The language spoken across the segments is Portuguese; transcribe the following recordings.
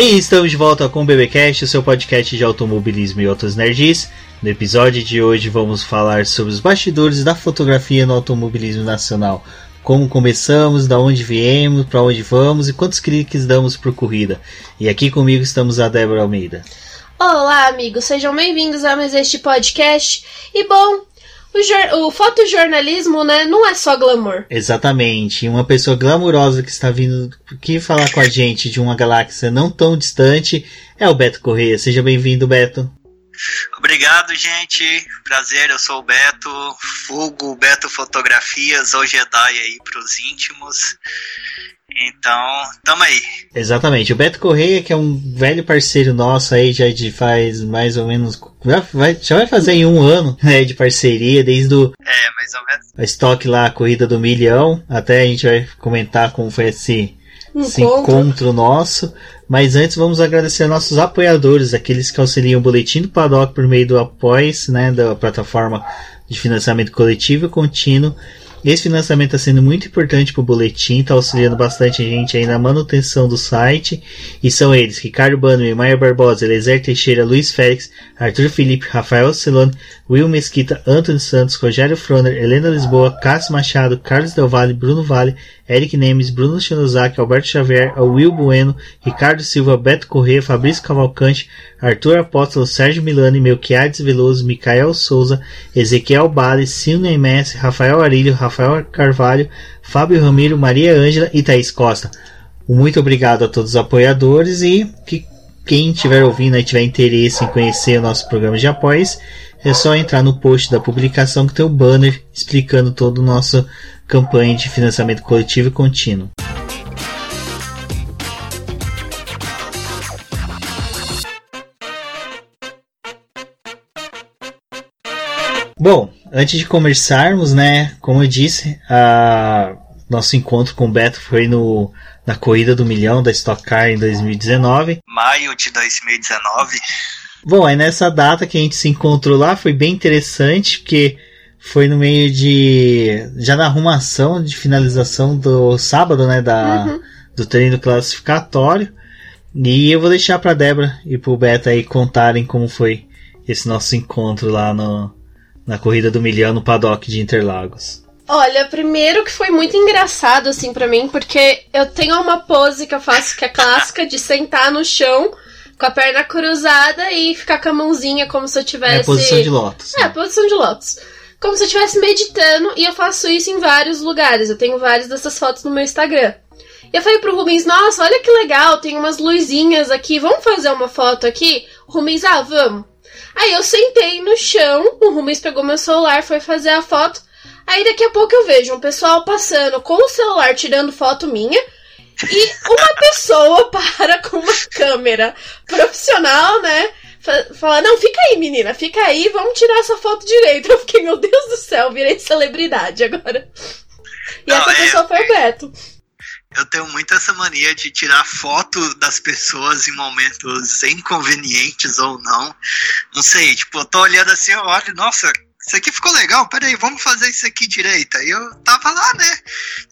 E estamos de volta com o BBcast, o seu podcast de automobilismo e outros nerds. No episódio de hoje vamos falar sobre os bastidores da fotografia no automobilismo nacional. Como começamos, da onde viemos, para onde vamos e quantos cliques damos por corrida. E aqui comigo estamos a Débora Almeida. Olá, amigos, sejam bem-vindos a mais este podcast. E bom, o, o fotojornalismo, né, não é só glamour. Exatamente. Uma pessoa glamurosa que está vindo aqui falar com a gente de uma galáxia não tão distante é o Beto Correia. Seja bem-vindo, Beto. Obrigado, gente. Prazer, eu sou o Beto, Fugo Beto Fotografias, ou Jedi aí pros íntimos. Então, tamo aí. Exatamente. O Beto Correia, que é um velho parceiro nosso aí, já de faz mais ou menos. Já vai, já vai fazer em um ano né, de parceria, desde o. É, mais ou menos. A estoque lá, a corrida do milhão. Até a gente vai comentar como foi esse, esse encontro nosso. Mas antes vamos agradecer nossos apoiadores, aqueles que auxiliam o Boletim do Paddock por meio do Apoies, né, da plataforma de financiamento coletivo e contínuo. Esse financiamento está sendo muito importante para o boletim, está auxiliando bastante a gente aí na manutenção do site. E são eles: Ricardo Bannerman, Maia Barbosa, Elezer Teixeira, Luiz Félix, Arthur Felipe, Rafael Celone, Will Mesquita, Antônio Santos, Rogério Froner, Helena Lisboa, Cássio Machado, Carlos Del Valle, Bruno Vale, Eric Nemes, Bruno Shinozaki, Alberto Xavier, Will Bueno, Ricardo Silva, Beto Corrêa, Fabrício Cavalcante, Arthur Apóstolo, Sérgio Milani, Melquiades Veloso, Micael Souza, Ezequiel Bale, Silvio Messi, Rafael Arilho, Rafael Carvalho, Fábio Ramiro, Maria Ângela e Thaís Costa. Muito obrigado a todos os apoiadores e que quem estiver ouvindo e tiver interesse em conhecer o nosso programa de apoios, é só entrar no post da publicação que tem o banner explicando toda a nossa campanha de financiamento coletivo e contínuo. Bom, antes de começarmos, né, como eu disse, a nosso encontro com o Beto foi no, na corrida do milhão da Stock Car em 2019. Maio de 2019. Bom, aí nessa data que a gente se encontrou lá foi bem interessante, porque foi no meio de. já na arrumação de finalização do sábado, né? Da, uhum. Do treino classificatório. E eu vou deixar pra Débora e pro Beto aí contarem como foi esse nosso encontro lá no, na corrida do milhão no paddock de Interlagos. Olha, primeiro que foi muito engraçado assim para mim, porque eu tenho uma pose que eu faço que é clássica de sentar no chão com a perna cruzada e ficar com a mãozinha como se eu tivesse. É a posição de lótus. É, a posição de lótus. Como se eu estivesse meditando e eu faço isso em vários lugares. Eu tenho várias dessas fotos no meu Instagram. E eu falei pro Rubens, nossa, olha que legal, tem umas luzinhas aqui, vamos fazer uma foto aqui? O Rubens, ah, vamos. Aí eu sentei no chão, o Rubens pegou meu celular, foi fazer a foto. Aí daqui a pouco eu vejo um pessoal passando com o celular tirando foto minha e uma pessoa para com uma câmera profissional, né? Fala, não, fica aí, menina, fica aí, vamos tirar essa foto direito. Eu fiquei, meu Deus do céu, virei celebridade agora. E não, essa é, pessoa foi o Beto. Eu tenho muito essa mania de tirar foto das pessoas em momentos inconvenientes ou não. Não sei, tipo, eu tô olhando assim, eu olho, nossa, isso aqui ficou legal, peraí, vamos fazer isso aqui direito. Aí eu tava lá, né?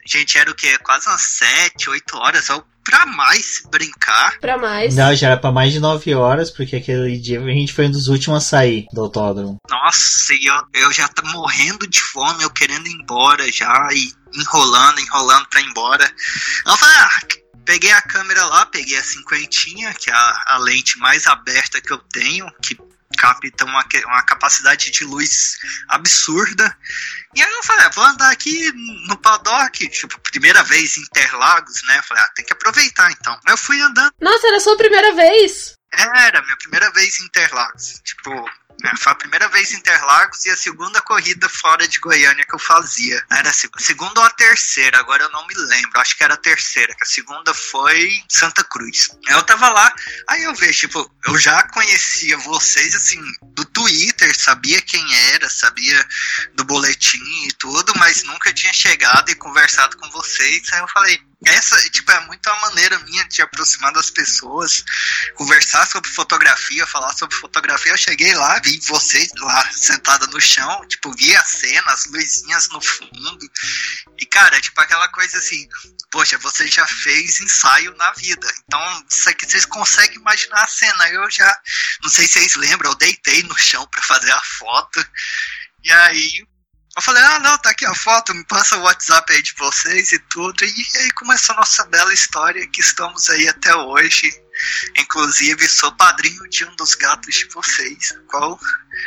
Gente, era o quê? Quase umas 7, 8 horas, ou pra mais brincar. Pra mais. Não, já era pra mais de 9 horas, porque aquele dia a gente foi um dos últimos a sair do autódromo. Nossa, e eu, eu já tô morrendo de fome, eu querendo ir embora já, e enrolando, enrolando pra ir embora. Eu falei, ah, peguei a câmera lá, peguei a cinquentinha, que é a, a lente mais aberta que eu tenho, que capta uma, uma capacidade de luz absurda. E aí eu falei, ah, vou andar aqui no paddock, tipo, primeira vez em Interlagos, né? Eu falei, ah, tem que aproveitar então. Aí eu fui andando. Nossa, era a sua primeira vez? Era, minha primeira vez em Interlagos. Tipo, é, foi a primeira vez em Interlagos e a segunda corrida fora de Goiânia que eu fazia. Era a segunda ou a terceira, agora eu não me lembro. Acho que era a terceira, que a segunda foi Santa Cruz. Eu tava lá, aí eu vejo, tipo, eu já conhecia vocês, assim, do Twitter, sabia quem era, sabia do boletim e tudo, mas nunca tinha chegado e conversado com vocês. Aí eu falei, essa, tipo, é muito a maneira minha de aproximar das pessoas, conversar sobre fotografia, falar sobre fotografia. Eu cheguei lá, vi vocês lá sentada no chão, tipo, vi a cena, as luzinhas no fundo. E, cara, tipo, aquela coisa assim, poxa, você já fez ensaio na vida. Então, isso aqui vocês conseguem imaginar a cena. Eu já, não sei se vocês lembram, eu deitei no chão para fazer a foto. E aí eu falei, ah, não, tá aqui a foto, me passa o WhatsApp aí de vocês e tudo. E aí começou a nossa bela história que estamos aí até hoje. Inclusive, sou padrinho de um dos gatos de vocês, qual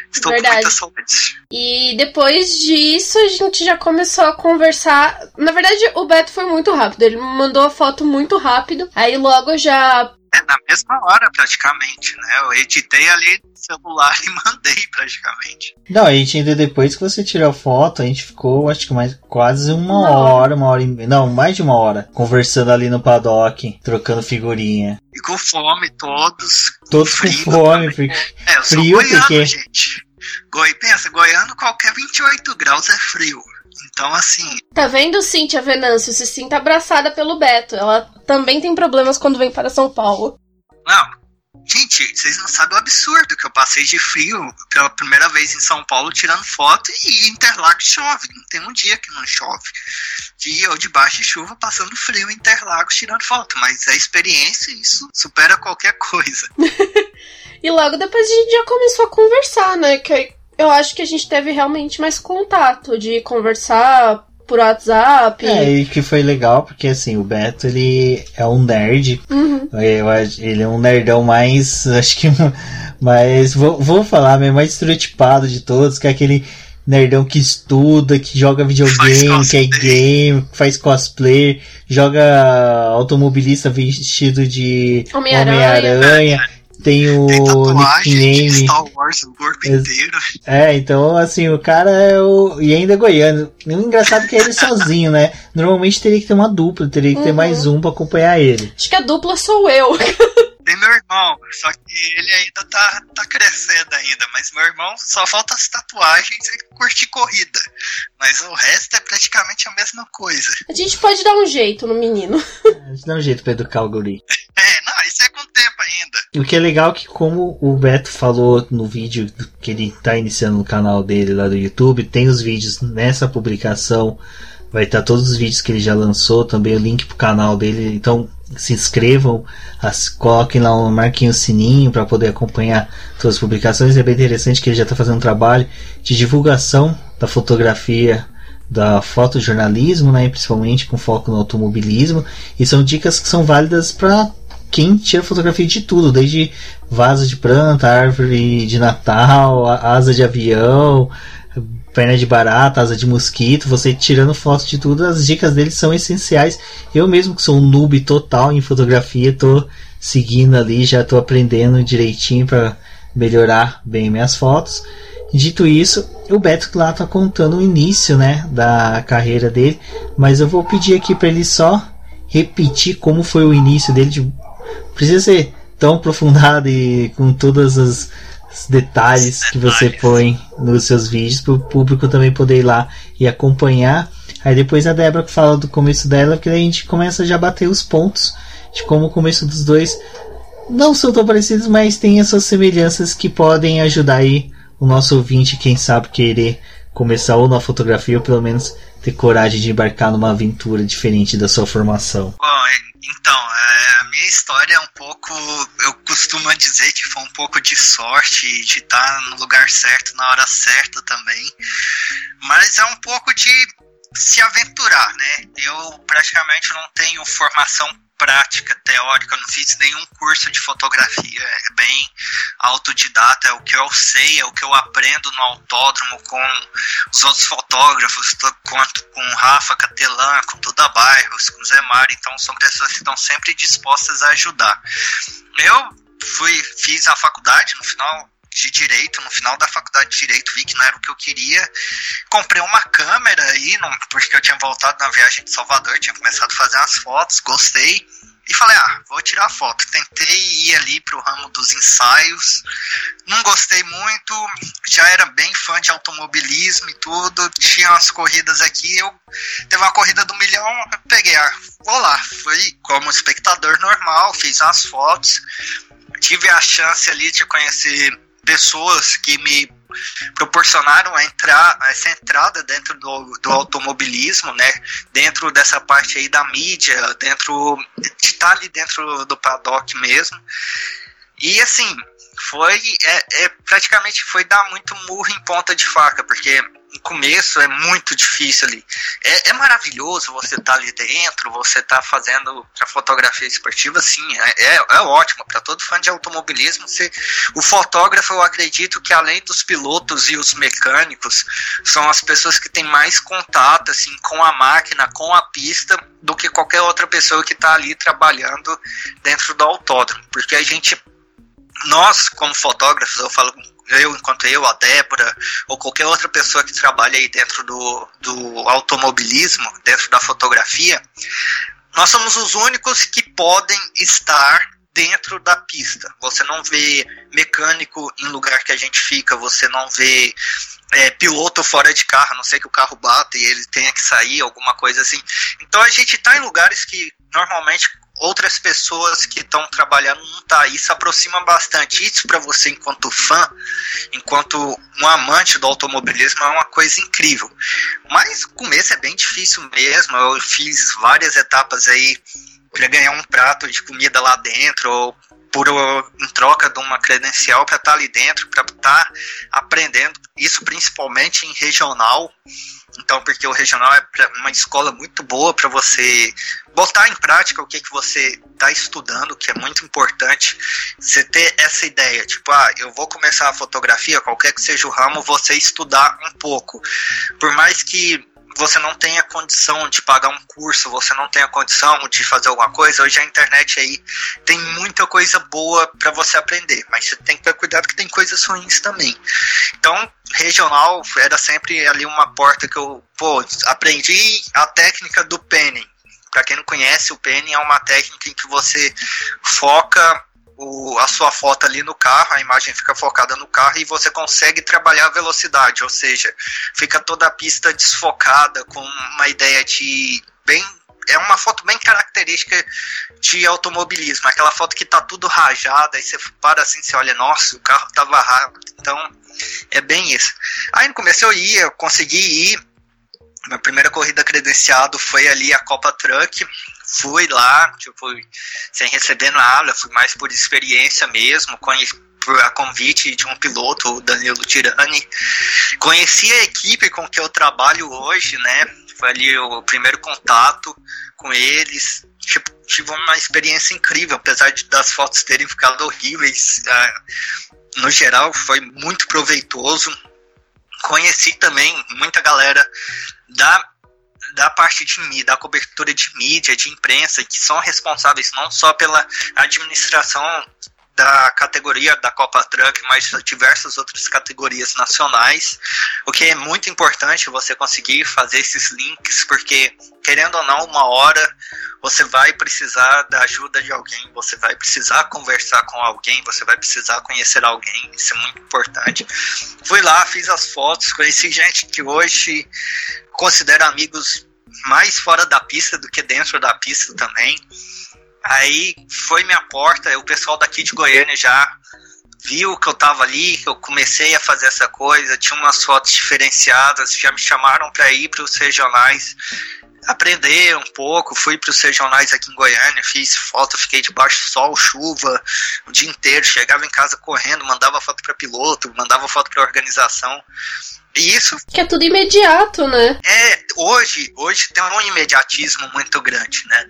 estou Verdade. com muita saudade. E depois disso, a gente já começou a conversar. Na verdade, o Beto foi muito rápido, ele me mandou a foto muito rápido. Aí logo já é, na mesma hora, praticamente, né? Eu editei ali no celular e mandei, praticamente. Não, a gente ainda depois que você tirou a foto, a gente ficou, acho que mais quase uma, uma hora, uma hora e Não, mais de uma hora, conversando ali no paddock, trocando figurinha. E com fome, todos. Todos com, com fome, porque... É, eu frio, goiano, porque... gente. Goi... Pensa, goiano, qualquer 28 graus é frio. Então, assim. Tá vendo, Cintia Venâncio? Se sinta abraçada pelo Beto. Ela também tem problemas quando vem para São Paulo. Não. Gente, vocês não sabem o absurdo que eu passei de frio pela primeira vez em São Paulo tirando foto e Interlagos chove. Não tem um dia que não chove. Dia ou debaixo de chuva passando frio em Interlagos tirando foto. Mas a experiência, isso supera qualquer coisa. e logo depois a gente já começou a conversar, né? Que eu acho que a gente teve realmente mais contato de conversar por WhatsApp. É, e que foi legal, porque assim, o Beto, ele é um nerd. Uhum. ele é um nerdão mais, acho que mais, vou, vou falar, mais estereotipado de todos, que é aquele nerdão que estuda, que joga videogame, que é game, faz cosplay, joga automobilista vestido de Homem-Aranha. Homem tem o nickname. Star Wars o corpo inteiro. É, então assim, o cara é o. E ainda é goiano. O engraçado é que é ele sozinho, né? Normalmente teria que ter uma dupla, teria que uhum. ter mais um pra acompanhar ele. Acho que a dupla sou eu. Tem meu irmão, só que ele ainda tá, tá crescendo ainda, mas meu irmão só falta as tatuagens e curtir corrida. Mas o resto é praticamente a mesma coisa. A gente pode dar um jeito no menino. A gente dá um jeito pra educar o guri. É, não, isso é ainda. O que é legal é que, como o Beto falou no vídeo que ele tá iniciando no canal dele lá do YouTube, tem os vídeos nessa publicação. Vai estar todos os vídeos que ele já lançou, também o link pro canal dele. Então se inscrevam, as, coloquem lá um marquinho sininho para poder acompanhar todas as publicações. É bem interessante que ele já está fazendo um trabalho de divulgação da fotografia, da fotojornalismo, né, principalmente com foco no automobilismo. E são dicas que são válidas para quem tira fotografia de tudo, desde vaso de planta, árvore de Natal, asa de avião, perna de barata, asa de mosquito, você tirando fotos de tudo, as dicas dele são essenciais. Eu mesmo que sou um noob total em fotografia, tô seguindo ali, já tô aprendendo direitinho para melhorar bem minhas fotos. Dito isso, o Beto lá tá contando o início, né, da carreira dele, mas eu vou pedir aqui para ele só repetir como foi o início dele. De... Precisa ser tão aprofundado e com todas as detalhes que você põe nos seus vídeos para o público também poder ir lá e acompanhar. Aí depois a Débora fala do começo dela, que a gente começa já a bater os pontos de como o começo dos dois não são tão parecidos, mas tem essas semelhanças que podem ajudar aí o nosso ouvinte, quem sabe, querer começar ou na fotografia ou pelo menos ter coragem de embarcar numa aventura diferente da sua formação. Bom, então, é, a minha história é um pouco. Eu costumo dizer que foi um pouco de sorte, de estar no lugar certo na hora certa também. Mas é um pouco de se aventurar, né? Eu praticamente não tenho formação prática, teórica, não fiz nenhum curso de fotografia, é bem autodidata, é o que eu sei, é o que eu aprendo no autódromo com os outros fotógrafos, quanto com o Rafa Catelan, com Duda Bairros, com Zé Mário, então são pessoas que estão sempre dispostas a ajudar. Eu fui, fiz a faculdade no final de direito, no final da faculdade de direito, vi que não era o que eu queria. Comprei uma câmera aí, porque eu tinha voltado na viagem de Salvador, tinha começado a fazer umas fotos, gostei. e falei, ah, vou tirar foto. Tentei ir ali pro ramo dos ensaios, não gostei muito, já era bem fã de automobilismo e tudo, tinha umas corridas aqui, eu teve uma corrida do milhão, eu peguei, ah, vou lá. Fui como espectador normal, fiz as fotos, tive a chance ali de conhecer pessoas que me proporcionaram a entrar, essa entrada dentro do, do automobilismo, né? Dentro dessa parte aí da mídia, dentro de estar tá ali dentro do paddock mesmo. E assim, foi é, é, praticamente foi dar muito murro em ponta de faca, porque começo é muito difícil ali. É, é maravilhoso você estar tá ali dentro, você estar tá fazendo a fotografia esportiva, sim, é, é, é ótimo. Para todo fã de automobilismo, você, o fotógrafo, eu acredito que além dos pilotos e os mecânicos, são as pessoas que têm mais contato assim, com a máquina, com a pista, do que qualquer outra pessoa que está ali trabalhando dentro do autódromo. Porque a gente nós, como fotógrafos, eu falo eu, enquanto eu, a Débora, ou qualquer outra pessoa que trabalha aí dentro do, do automobilismo, dentro da fotografia, nós somos os únicos que podem estar dentro da pista. Você não vê mecânico em lugar que a gente fica, você não vê é, piloto fora de carro, a não sei que o carro bata e ele tenha que sair, alguma coisa assim. Então a gente está em lugares que normalmente outras pessoas que estão trabalhando não tá. Isso aproxima bastante. Isso para você, enquanto fã, enquanto um amante do automobilismo, é uma coisa incrível. Mas o começo é bem difícil mesmo. Eu fiz várias etapas aí para ganhar um prato de comida lá dentro, ou por em troca de uma credencial para estar tá ali dentro, para estar tá aprendendo. Isso principalmente em regional. Então, porque o regional é uma escola muito boa para você botar em prática o que, que você está estudando, que é muito importante. Você ter essa ideia, tipo, ah, eu vou começar a fotografia, qualquer que seja o ramo, você estudar um pouco. Por mais que você não tenha condição de pagar um curso, você não tenha condição de fazer alguma coisa, hoje a internet aí tem muita coisa boa para você aprender, mas você tem que ter cuidado que tem coisas ruins também. Então, regional era sempre ali uma porta que eu, pô, aprendi a técnica do penning. Para quem não conhece, o penning é uma técnica em que você foca o, a sua foto ali no carro, a imagem fica focada no carro e você consegue trabalhar a velocidade, ou seja, fica toda a pista desfocada com uma ideia de bem é uma foto bem característica de automobilismo, aquela foto que tá tudo rajada, aí você para assim, você olha, nossa, o carro tava rápido. Então, é bem isso. Aí no começo eu ia, eu consegui ir. Minha primeira corrida credenciado foi ali a Copa Truck. Fui lá, tipo, sem receber nada, fui mais por experiência mesmo, conheci por a convite de um piloto, o Danilo Tirani. Conheci a equipe com que eu trabalho hoje, né? Foi ali o primeiro contato com eles. Tipo, tive uma experiência incrível, apesar de, das fotos terem ficado horríveis. Ah, no geral, foi muito proveitoso. Conheci também muita galera da da parte de da cobertura de mídia, de imprensa, que são responsáveis não só pela administração da categoria da Copa Truck, mas diversas outras categorias nacionais, o que é muito importante você conseguir fazer esses links, porque querendo ou não, uma hora você vai precisar da ajuda de alguém, você vai precisar conversar com alguém, você vai precisar conhecer alguém, isso é muito importante. Fui lá, fiz as fotos, conheci gente que hoje considero amigos mais fora da pista do que dentro da pista também. Aí foi minha porta, o pessoal daqui de Goiânia já viu que eu tava ali, que eu comecei a fazer essa coisa, tinha umas fotos diferenciadas, já me chamaram para ir para os regionais aprender um pouco, fui para os regionais aqui em Goiânia, fiz foto, fiquei debaixo do sol, chuva, o dia inteiro, chegava em casa correndo, mandava foto para piloto, mandava foto para organização. Isso. Que é tudo imediato, né? É, hoje, hoje tem um imediatismo muito grande, né?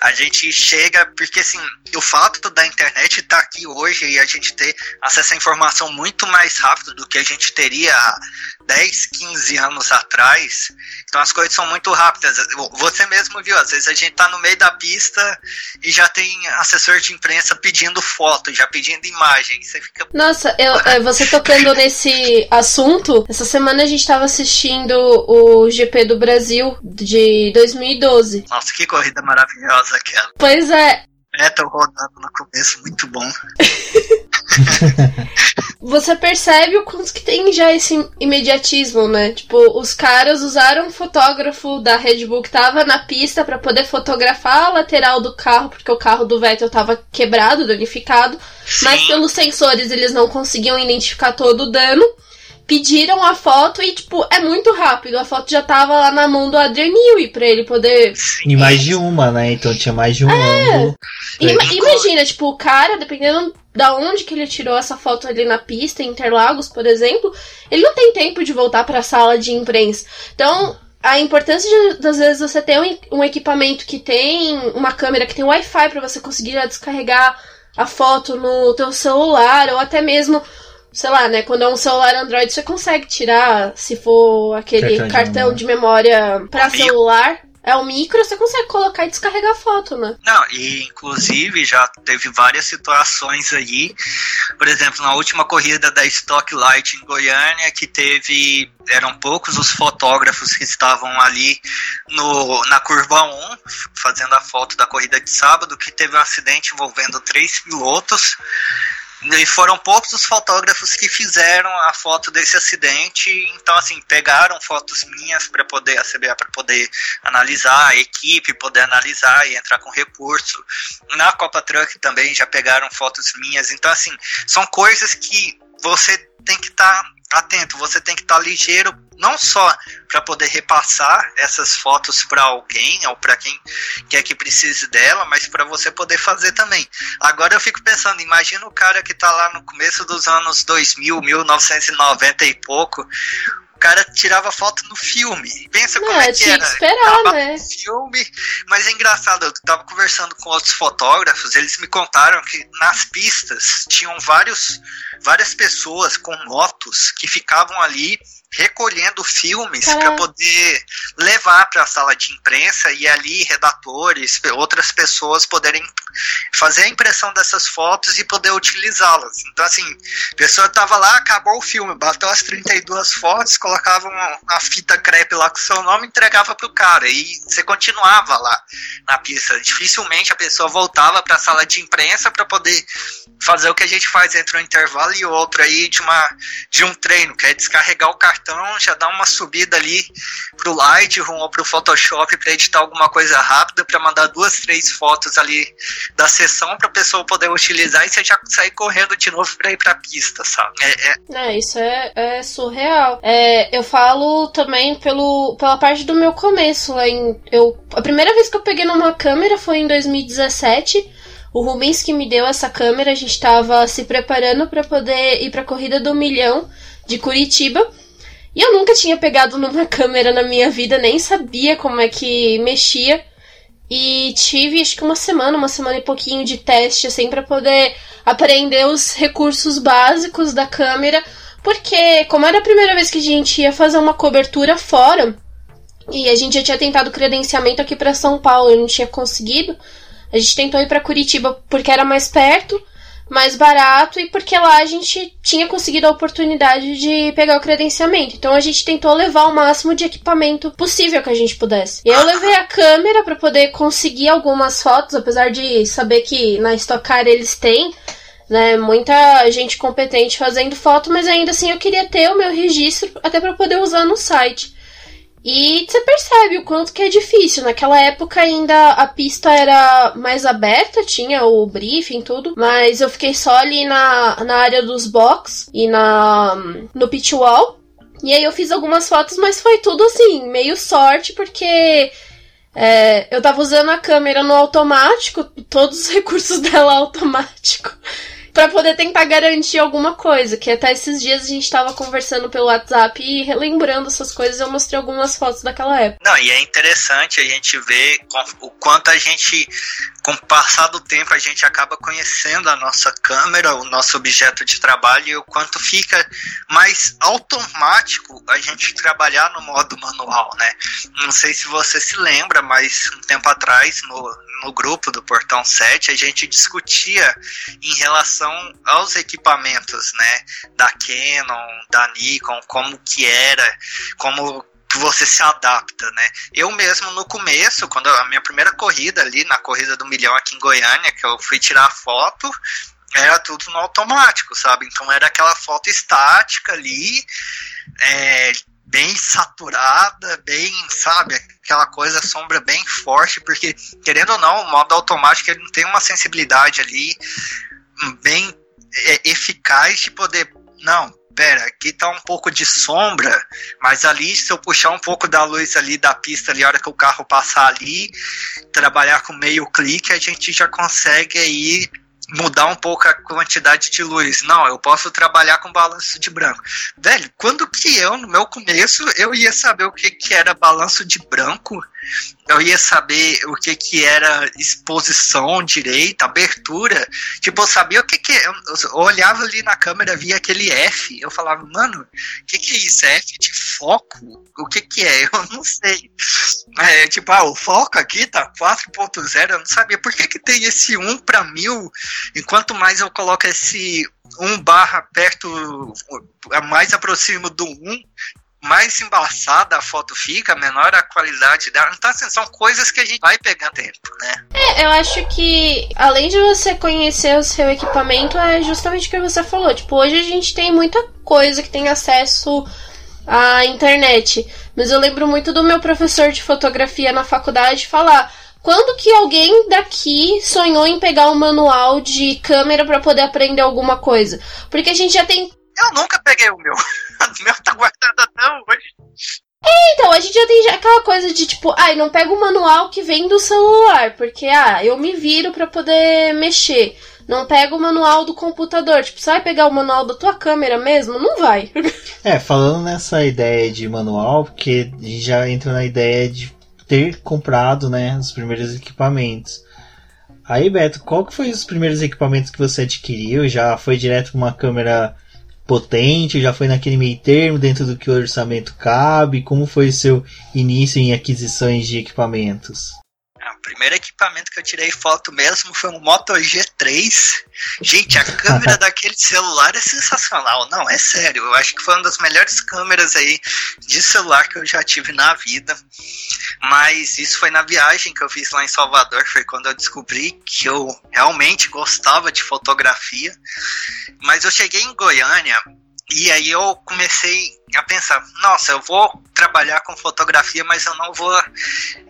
A gente chega, porque assim, o fato da internet estar tá aqui hoje e a gente ter acesso à informação muito mais rápido do que a gente teria há 10, 15 anos atrás, então as coisas são muito rápidas. Você mesmo viu, às vezes a gente tá no meio da pista e já tem assessor de imprensa pedindo foto, já pedindo imagem. Você fica. Nossa, eu, você tocando nesse assunto, essa semana a gente tava assistindo o GP do Brasil de 2012. Nossa, que corrida maravilhosa aquela. Pois é. Vettel rodando no começo, muito bom. Você percebe o quanto que tem já esse imediatismo, né? Tipo, os caras usaram um fotógrafo da Red Bull que tava na pista para poder fotografar a lateral do carro, porque o carro do Vettel tava quebrado, danificado, Sim. mas pelos sensores eles não conseguiam identificar todo o dano pediram a foto e, tipo, é muito rápido. A foto já tava lá na mão do Adrian Newey pra ele poder. E mais de uma, né? Então tinha mais de um é. ângulo. imagina, tipo, o cara, dependendo da onde que ele tirou essa foto ali na pista, em Interlagos, por exemplo, ele não tem tempo de voltar para a sala de imprensa. Então, a importância de, das vezes você ter um, um equipamento que tem uma câmera que tem Wi-Fi para você conseguir descarregar a foto no teu celular ou até mesmo sei lá, né? Quando é um celular Android, você consegue tirar, se for aquele cartão, cartão de, memória para celular. É o micro, você consegue colocar e descarregar a foto, né? Não, e inclusive já teve várias situações aí. Por exemplo, na última corrida da Stock Light em Goiânia, que teve. Eram poucos os fotógrafos que estavam ali no, na curva 1, fazendo a foto da corrida de sábado, que teve um acidente envolvendo três pilotos. E foram poucos os fotógrafos que fizeram a foto desse acidente. Então, assim, pegaram fotos minhas para poder, a CBA para poder analisar, a equipe poder analisar e entrar com recurso. Na Copa Truck também já pegaram fotos minhas. Então, assim, são coisas que você tem que estar tá atento, você tem que estar tá ligeiro não só para poder repassar essas fotos para alguém ou para quem quer que precise dela, mas para você poder fazer também. Agora eu fico pensando, imagina o cara que está lá no começo dos anos 2000, 1990 e pouco, cara tirava foto no filme. Pensa não, como é que era. Esperar, né? filme, mas é engraçado, eu tava conversando com outros fotógrafos, eles me contaram que nas pistas tinham vários várias pessoas com motos que ficavam ali recolhendo filmes para poder levar para a sala de imprensa e ali redatores, outras pessoas poderem fazer a impressão dessas fotos e poder utilizá-las. Então, assim, a pessoa estava lá, acabou o filme, bateu as 32 fotos, colocava uma, fita crepe lá com o seu nome entregava para o cara. E você continuava lá na pista. Dificilmente a pessoa voltava para a sala de imprensa para poder fazer o que a gente faz entre um intervalo e outro aí de, uma, de um treino, que é descarregar o cartão já dá uma subida ali pro Lightroom ou pro Photoshop para editar alguma coisa rápida, para mandar duas, três fotos ali da sessão para a pessoa poder utilizar e você já sair correndo de novo para ir para a pista, sabe? É, é... é isso é, é surreal. É, eu falo também pelo, pela parte do meu começo. Em, eu, a primeira vez que eu peguei numa câmera foi em 2017. O Rubens que me deu essa câmera, a gente estava se preparando para poder ir para a corrida do milhão de Curitiba. E eu nunca tinha pegado numa câmera na minha vida, nem sabia como é que mexia. E tive acho que uma semana, uma semana e pouquinho de teste, assim, para poder aprender os recursos básicos da câmera. Porque, como era a primeira vez que a gente ia fazer uma cobertura fora, e a gente já tinha tentado credenciamento aqui para São Paulo e não tinha conseguido, a gente tentou ir para Curitiba porque era mais perto mais barato e porque lá a gente tinha conseguido a oportunidade de pegar o credenciamento. Então a gente tentou levar o máximo de equipamento possível que a gente pudesse. Eu levei a câmera para poder conseguir algumas fotos, apesar de saber que na Stock Car eles têm né, muita gente competente fazendo foto, mas ainda assim eu queria ter o meu registro até para poder usar no site. E você percebe o quanto que é difícil. Naquela época ainda a pista era mais aberta, tinha o briefing tudo, mas eu fiquei só ali na, na área dos box e na no pit wall. E aí eu fiz algumas fotos, mas foi tudo assim, meio sorte, porque é, eu tava usando a câmera no automático, todos os recursos dela automático para poder tentar garantir alguma coisa. Que até esses dias a gente tava conversando pelo WhatsApp e relembrando essas coisas, eu mostrei algumas fotos daquela época. Não, e é interessante a gente ver o quanto a gente, com o passar do tempo, a gente acaba conhecendo a nossa câmera, o nosso objeto de trabalho e o quanto fica mais automático a gente trabalhar no modo manual, né? Não sei se você se lembra, mas um tempo atrás, no, no grupo do Portão 7, a gente discutia em relação aos equipamentos, né, da Canon, da Nikon, como que era, como que você se adapta, né? Eu mesmo no começo, quando a minha primeira corrida ali, na corrida do milhão aqui em Goiânia, que eu fui tirar foto, era tudo no automático, sabe? Então era aquela foto estática ali, é, bem saturada, bem, sabe, aquela coisa sombra bem forte, porque querendo ou não, o modo automático ele não tem uma sensibilidade ali bem é, eficaz de poder, não, pera, aqui tá um pouco de sombra, mas ali se eu puxar um pouco da luz ali da pista ali, a hora que o carro passar ali, trabalhar com meio clique, a gente já consegue aí mudar um pouco a quantidade de luz. Não, eu posso trabalhar com balanço de branco. Velho, quando que eu, no meu começo, eu ia saber o que, que era balanço de branco eu ia saber o que que era exposição direita, abertura. Tipo, eu sabia o que que. Eu, eu olhava ali na câmera, via aquele F. Eu falava, mano, o que que é isso? É F de foco? O que que é? Eu não sei. É, tipo, ah, o foco aqui tá 4.0. Eu não sabia por que que tem esse 1 para mil. Enquanto mais eu coloco esse 1 barra perto, mais aproximo do 1, mais embaçada a foto fica, menor a qualidade dela. Então, assim, são coisas que a gente vai pegando tempo, né? É, eu acho que além de você conhecer o seu equipamento, é justamente o que você falou. Tipo, hoje a gente tem muita coisa que tem acesso à internet. Mas eu lembro muito do meu professor de fotografia na faculdade falar. Quando que alguém daqui sonhou em pegar um manual de câmera para poder aprender alguma coisa? Porque a gente já tem eu nunca peguei o meu. o meu tá guardado até hoje. É, então, a gente já tem aquela coisa de tipo, ai, ah, não pega o manual que vem do celular, porque, ah, eu me viro para poder mexer. Não pega o manual do computador. Tipo, você vai pegar o manual da tua câmera mesmo? Não vai. é, falando nessa ideia de manual, porque já entra na ideia de ter comprado, né, os primeiros equipamentos. Aí, Beto, qual que foi os primeiros equipamentos que você adquiriu? Já foi direto com uma câmera potente, já foi naquele meio termo, dentro do que o orçamento cabe? Como foi o seu início em aquisições de equipamentos? O primeiro equipamento que eu tirei foto mesmo foi um Moto G3. Gente, a câmera daquele celular é sensacional. Não, é sério. Eu acho que foi uma das melhores câmeras aí de celular que eu já tive na vida. Mas isso foi na viagem que eu fiz lá em Salvador. Foi quando eu descobri que eu realmente gostava de fotografia. Mas eu cheguei em Goiânia e aí eu comecei a pensar, nossa, eu vou trabalhar com fotografia, mas eu não vou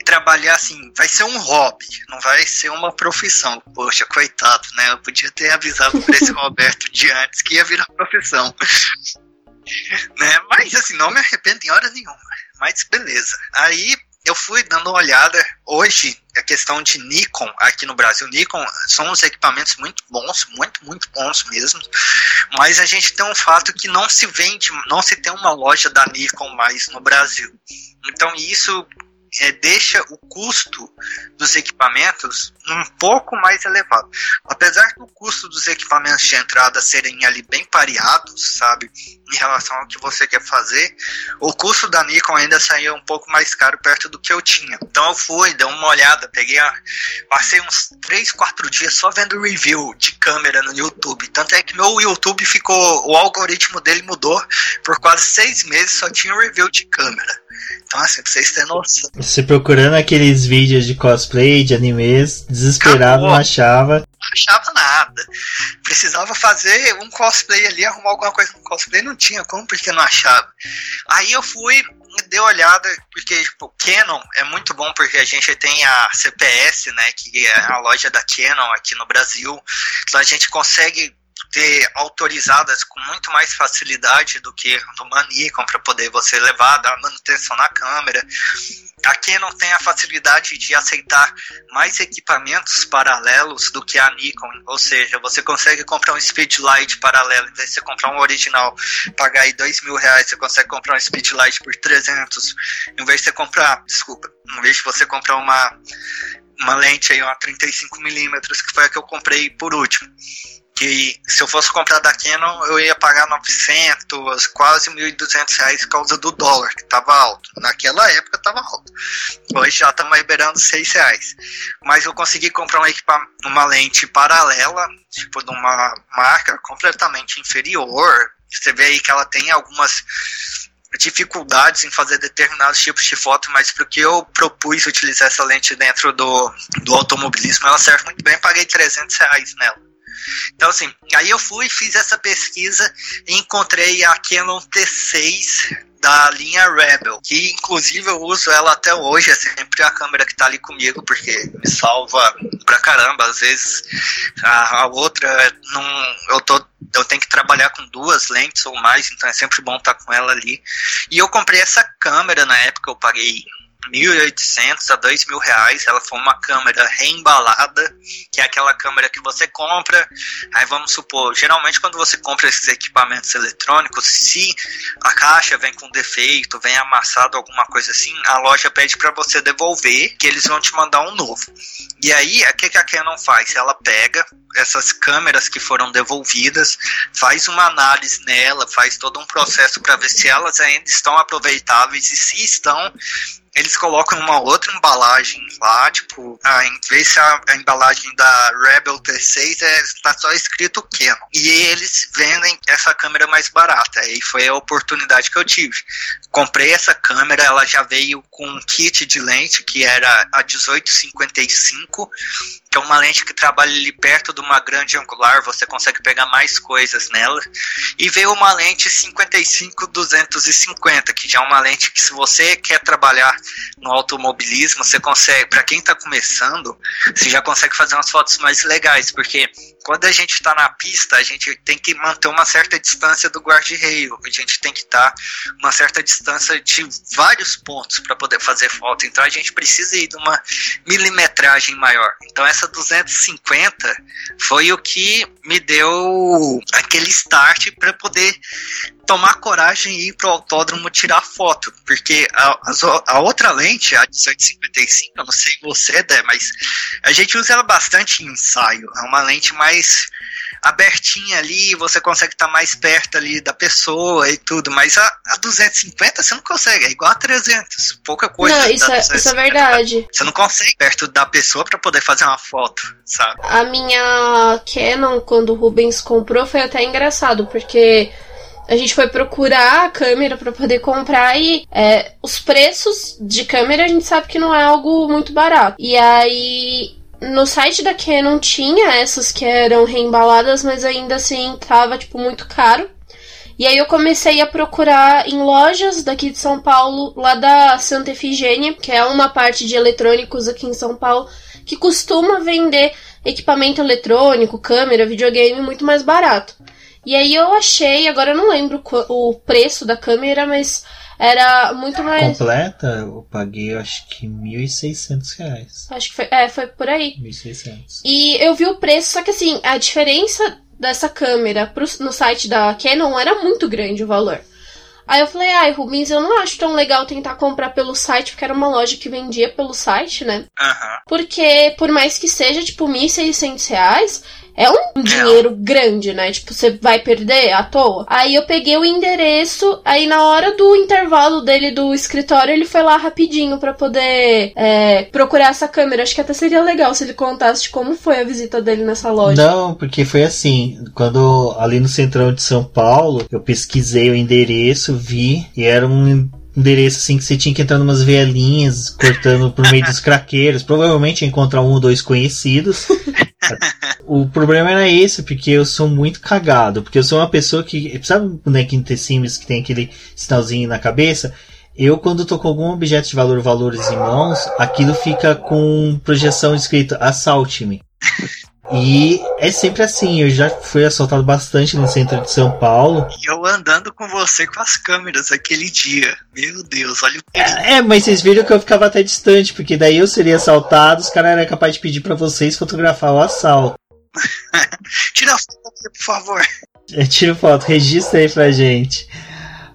trabalhar assim, vai ser um hobby, não vai ser uma profissão. Poxa, coitado, né? Eu podia ter avisado para esse Roberto de antes que ia virar profissão. né? Mas assim, não me arrependo em hora nenhuma. Mas beleza. Aí eu fui dando uma olhada hoje a questão de Nikon aqui no Brasil. Nikon são uns equipamentos muito bons, muito, muito bons mesmo. Mas a gente tem um fato que não se vende, não se tem uma loja da Nikon mais no Brasil. Então isso é, deixa o custo dos equipamentos um pouco mais elevado. Apesar do custo dos equipamentos de entrada serem ali bem pareados, sabe, em relação ao que você quer fazer, o custo da Nikon ainda saiu um pouco mais caro perto do que eu tinha. Então eu fui, dei uma olhada, peguei, a, passei uns 3, 4 dias só vendo review de câmera no YouTube. Tanto é que meu YouTube ficou, o algoritmo dele mudou, por quase seis meses só tinha review de câmera. Então, assim, pra vocês terem noção. Você procurando aqueles vídeos de cosplay, de animes, desesperado, Acabou. não achava. Não achava nada. Precisava fazer um cosplay ali, arrumar alguma coisa no cosplay, não tinha como, porque não achava. Aí eu fui, dei olhada, porque tipo, Canon é muito bom, porque a gente tem a CPS, né, que é a loja da Canon aqui no Brasil, então a gente consegue ter autorizadas com muito mais facilidade do que no Manicom para poder você levar, dar manutenção na câmera. A Canon tem a facilidade de aceitar mais equipamentos paralelos do que a Nikon, ou seja, você consegue comprar um Speedlight paralelo, em vez de você comprar um original, pagar aí dois mil reais, você consegue comprar um Speedlight por 300, em vez de você comprar, desculpa, em vez de você comprar uma uma lente aí, uma 35mm, que foi a que eu comprei por último que se eu fosse comprar da Canon eu ia pagar 900, quase 1.200 reais por causa do dólar, que estava alto. Naquela época estava alto. Hoje já estamos liberando 6 reais. Mas eu consegui comprar um equipamento, uma lente paralela, tipo de uma marca completamente inferior. Você vê aí que ela tem algumas dificuldades em fazer determinados tipos de foto, mas porque eu propus utilizar essa lente dentro do, do automobilismo, ela serve muito bem. Paguei 300 reais nela. Então, assim, aí eu fui, fiz essa pesquisa e encontrei a Canon T6 da linha Rebel, que inclusive eu uso ela até hoje, é sempre a câmera que tá ali comigo, porque me salva pra caramba. Às vezes a, a outra não. Eu tô. Eu tenho que trabalhar com duas lentes ou mais, então é sempre bom estar tá com ela ali. E eu comprei essa câmera na época, eu paguei 1.800 a 2.000 reais. Ela foi uma câmera reembalada, que é aquela câmera que você compra. Aí vamos supor, geralmente quando você compra esses equipamentos eletrônicos, se a caixa vem com defeito, vem amassado, alguma coisa assim, a loja pede para você devolver, que eles vão te mandar um novo. E aí, o que, a Canon faz? Ela pega essas câmeras que foram devolvidas, faz uma análise nela, faz todo um processo para ver se elas ainda estão aproveitáveis e se estão, eles colocam uma outra embalagem lá, tipo, a, em vez de a, a embalagem da Rebel T6 é, tá só escrito Canon. E eles vendem essa câmera mais barata. E foi a oportunidade que eu tive. Comprei essa câmera, ela já veio com um kit de lente que era a 1855 que é uma lente que trabalha ali perto de uma grande angular, você consegue pegar mais coisas nela. E veio uma lente 55-250, que já é uma lente que se você quer trabalhar no automobilismo, você consegue, para quem está começando, você já consegue fazer umas fotos mais legais, porque quando a gente está na pista, a gente tem que manter uma certa distância do guarda-reio, a gente tem que estar tá uma certa distância de vários pontos para poder fazer foto, então a gente precisa ir de uma milimetragem maior. Então essa 250 foi o que me deu aquele start para poder tomar coragem e ir pro autódromo tirar foto, porque a, a, a outra lente, a 1855, eu não sei você, Dé, mas a gente usa ela bastante em ensaio, é uma lente mais abertinha ali, você consegue estar tá mais perto ali da pessoa e tudo, mas a, a 250 você não consegue, é igual a 300, pouca coisa. Não, isso, é, isso é verdade. Você não consegue perto da pessoa para poder fazer uma foto, sabe? A minha Canon, quando o Rubens comprou, foi até engraçado, porque a gente foi procurar a câmera para poder comprar e é, os preços de câmera a gente sabe que não é algo muito barato. E aí no site da Canon tinha essas que eram reembaladas, mas ainda assim tava tipo muito caro. E aí eu comecei a procurar em lojas daqui de São Paulo, lá da Santa Efigênia, que é uma parte de eletrônicos aqui em São Paulo, que costuma vender equipamento eletrônico, câmera, videogame muito mais barato. E aí eu achei, agora eu não lembro o preço da câmera, mas era muito mais. Completa, eu paguei acho que 1.600 reais. Acho que foi, é, foi por aí. 1.600. E eu vi o preço, só que assim, a diferença dessa câmera pro, no site da Canon era muito grande o valor. Aí eu falei, ai, Rubens, eu não acho tão legal tentar comprar pelo site, porque era uma loja que vendia pelo site, né? Uhum. Porque, por mais que seja, tipo, 1.600 reais, é um dinheiro é. grande, né? Tipo, você vai perder à toa. Aí eu peguei o endereço, aí na hora do intervalo dele do escritório, ele foi lá rapidinho para poder é, procurar essa câmera. Acho que até seria legal se ele contasse como foi a visita dele nessa loja. Não, porque foi assim, quando ali no centrão de São Paulo, eu pesquisei o endereço, vi, e era um endereço assim que você tinha que entrar umas vielinhas cortando por meio dos craqueiros. Provavelmente encontrar um ou dois conhecidos. O problema era esse, porque eu sou muito cagado. Porque eu sou uma pessoa que. Sabe o bonequinho The Sims que tem aquele sinalzinho na cabeça? Eu, quando tô com algum objeto de valor, valores em mãos, aquilo fica com projeção escrita assalte-me. E é sempre assim, eu já fui assaltado bastante no centro de São Paulo. E eu andando com você com as câmeras aquele dia. Meu Deus, olha o é, é, mas vocês viram que eu ficava até distante, porque daí eu seria assaltado, os caras eram capazes de pedir para vocês fotografar o assalto. Tira a foto aqui, por favor. É, tira foto, registra aí pra gente.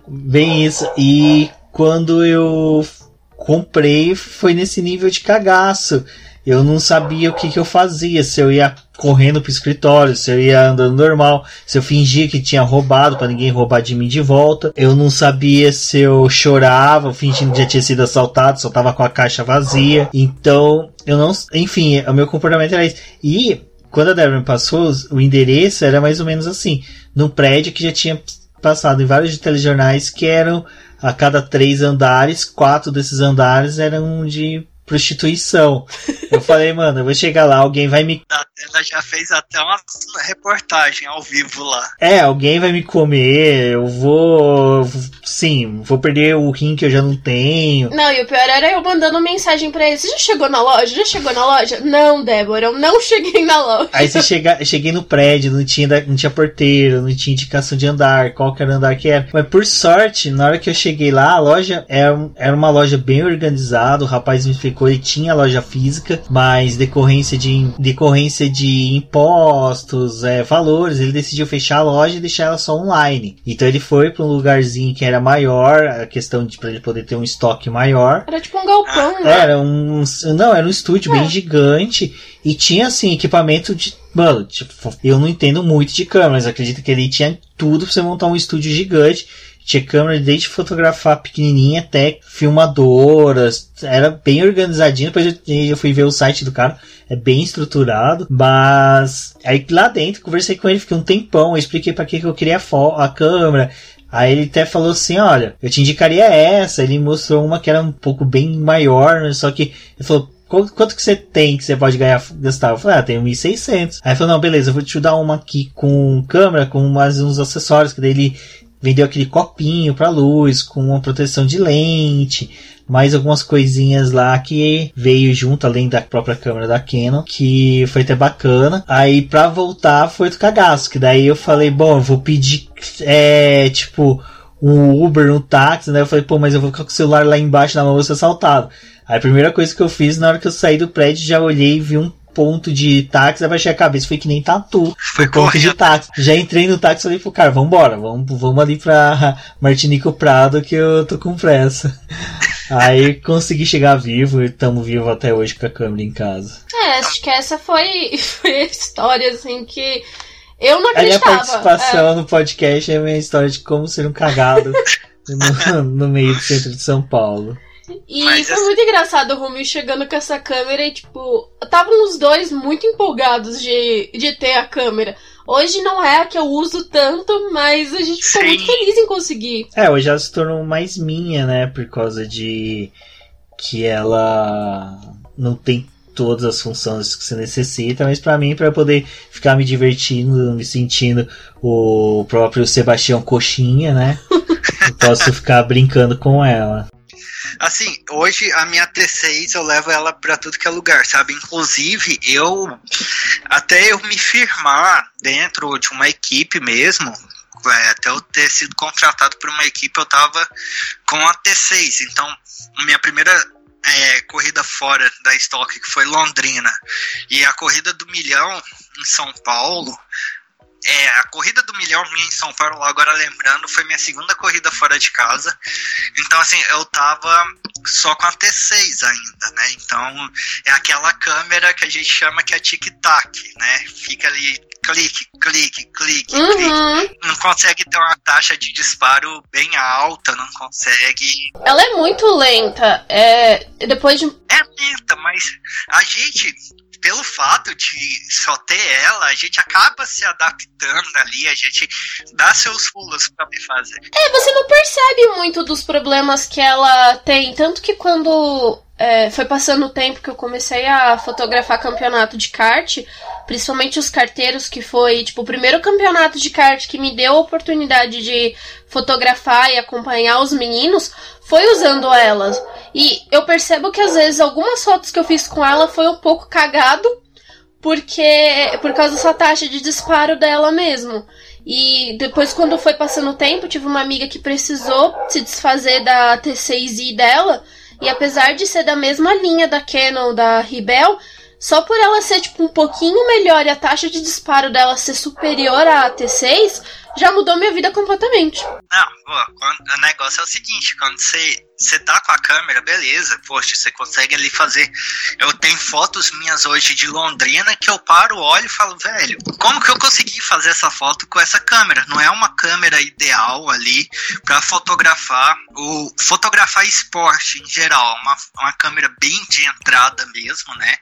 Bem isso. E quando eu comprei, foi nesse nível de cagaço eu não sabia o que, que eu fazia, se eu ia correndo pro escritório, se eu ia andando normal, se eu fingia que tinha roubado para ninguém roubar de mim de volta. Eu não sabia se eu chorava, fingindo que já tinha sido assaltado, só tava com a caixa vazia. Então, eu não, enfim, o meu comportamento era isso. E quando a Débora me passou, o endereço era mais ou menos assim, num prédio que já tinha passado em vários telejornais que eram a cada três andares, quatro desses andares eram de prostituição. Eu falei, mano, eu vou chegar lá, alguém vai me. Ela já fez até uma reportagem ao vivo lá. É, alguém vai me comer, eu vou. Sim, vou perder o rim que eu já não tenho. Não, e o pior era eu mandando mensagem pra ele: Você já chegou na loja? Já chegou na loja? Não, Débora, eu não cheguei na loja. Aí você chega, cheguei no prédio, não tinha, não tinha porteiro, não tinha indicação de andar, qual que era o andar que era. Mas por sorte, na hora que eu cheguei lá, a loja era, era uma loja bem organizada, o rapaz me explicou ele tinha loja física, mas decorrência de, decorrência de impostos, é, valores, ele decidiu fechar a loja e deixar ela só online. Então ele foi para um lugarzinho que era maior, a questão de para ele poder ter um estoque maior. Era tipo um galpão, né? Era um, não, era um estúdio é. bem gigante e tinha assim equipamento de Mano, tipo, eu não entendo muito de câmeras, acredito que ele tinha tudo pra você montar um estúdio gigante tinha câmera desde fotografar pequenininha até filmadoras. Era bem organizadinho. Depois eu, fui ver o site do cara. É bem estruturado. Mas aí lá dentro conversei com ele, fiquei um tempão. Eu expliquei para que, que eu queria a, a câmera. Aí ele até falou assim, olha, eu te indicaria essa. Ele mostrou uma que era um pouco bem maior, né? só que ele falou, quanto que você tem que você pode ganhar, gastar? Eu falei, ah, tenho 1.600. Aí ele falou, não, beleza, eu vou te dar uma aqui com câmera, com mais uns acessórios, que daí ele vendeu aquele copinho para luz com uma proteção de lente, mais algumas coisinhas lá que veio junto, além da própria câmera da Canon, que foi até bacana. Aí pra voltar foi do cagaço, que daí eu falei, bom, eu vou pedir, é, tipo, um Uber, um táxi, né? Eu falei, pô, mas eu vou ficar com o celular lá embaixo na mão, vou ser assaltado. Aí a primeira coisa que eu fiz na hora que eu saí do prédio, já olhei e vi um ponto de táxi, abaixei a cabeça, foi que nem tatu. Foi ponto de táxi. Já entrei no táxi e falei pro cara, vambora, vamos, vamos ali pra Martinico Prado que eu tô com pressa. Aí consegui chegar vivo e estamos vivos até hoje com a câmera em casa. É, acho que essa foi, foi a história, assim, que eu não acreditava. A minha participação é. no podcast é a minha história de como ser um cagado no, no meio do centro de São Paulo. E Mas foi assim... muito engraçado o Rumi chegando com essa câmera e, tipo, estavam os dois muito empolgados de, de ter a câmera. Hoje não é a que eu uso tanto, mas a gente ficou Sim. muito feliz em conseguir. É, hoje ela se tornou mais minha, né? Por causa de que ela não tem todas as funções que você necessita, mas para mim, para poder ficar me divertindo, me sentindo o próprio Sebastião Coxinha, né? eu posso ficar brincando com ela. Assim, hoje a minha T6 eu levo ela para tudo que é lugar, sabe? Inclusive, eu até eu me firmar dentro de uma equipe mesmo, é, até eu ter sido contratado por uma equipe, eu tava com a T6. Então, minha primeira é, corrida fora da estoque, que foi Londrina, e a corrida do milhão em São Paulo, é, a corrida do milhão minha em São Paulo, agora lembrando, foi minha segunda corrida fora de casa. Então, assim, eu tava só com a T6 ainda, né? Então, é aquela câmera que a gente chama que é tic-tac, né? Fica ali, clique, clique, clique, uhum. clique. Não consegue ter uma taxa de disparo bem alta, não consegue. Ela é muito lenta. É, depois de. É lenta, mas a gente pelo fato de só ter ela, a gente acaba se adaptando ali, a gente dá seus pulos para me fazer. É, você não percebe muito dos problemas que ela tem, tanto que quando é, foi passando o tempo que eu comecei a fotografar campeonato de kart, principalmente os carteiros, que foi tipo o primeiro campeonato de kart que me deu a oportunidade de fotografar e acompanhar os meninos, foi usando elas. E eu percebo que às vezes algumas fotos que eu fiz com ela foi um pouco cagado, porque por causa dessa taxa de disparo dela mesmo. E depois, quando foi passando o tempo, tive uma amiga que precisou se desfazer da T6i dela. E apesar de ser da mesma linha da Canon, da Rebel, só por ela ser tipo um pouquinho melhor e a taxa de disparo dela ser superior à T6, já mudou minha vida completamente. Não, o negócio é o seguinte, quando você você tá com a câmera, beleza, poxa, você consegue ali fazer. Eu tenho fotos minhas hoje de Londrina que eu paro, olho e falo, velho, como que eu consegui fazer essa foto com essa câmera? Não é uma câmera ideal ali para fotografar o fotografar esporte em geral, uma, uma câmera bem de entrada mesmo, né?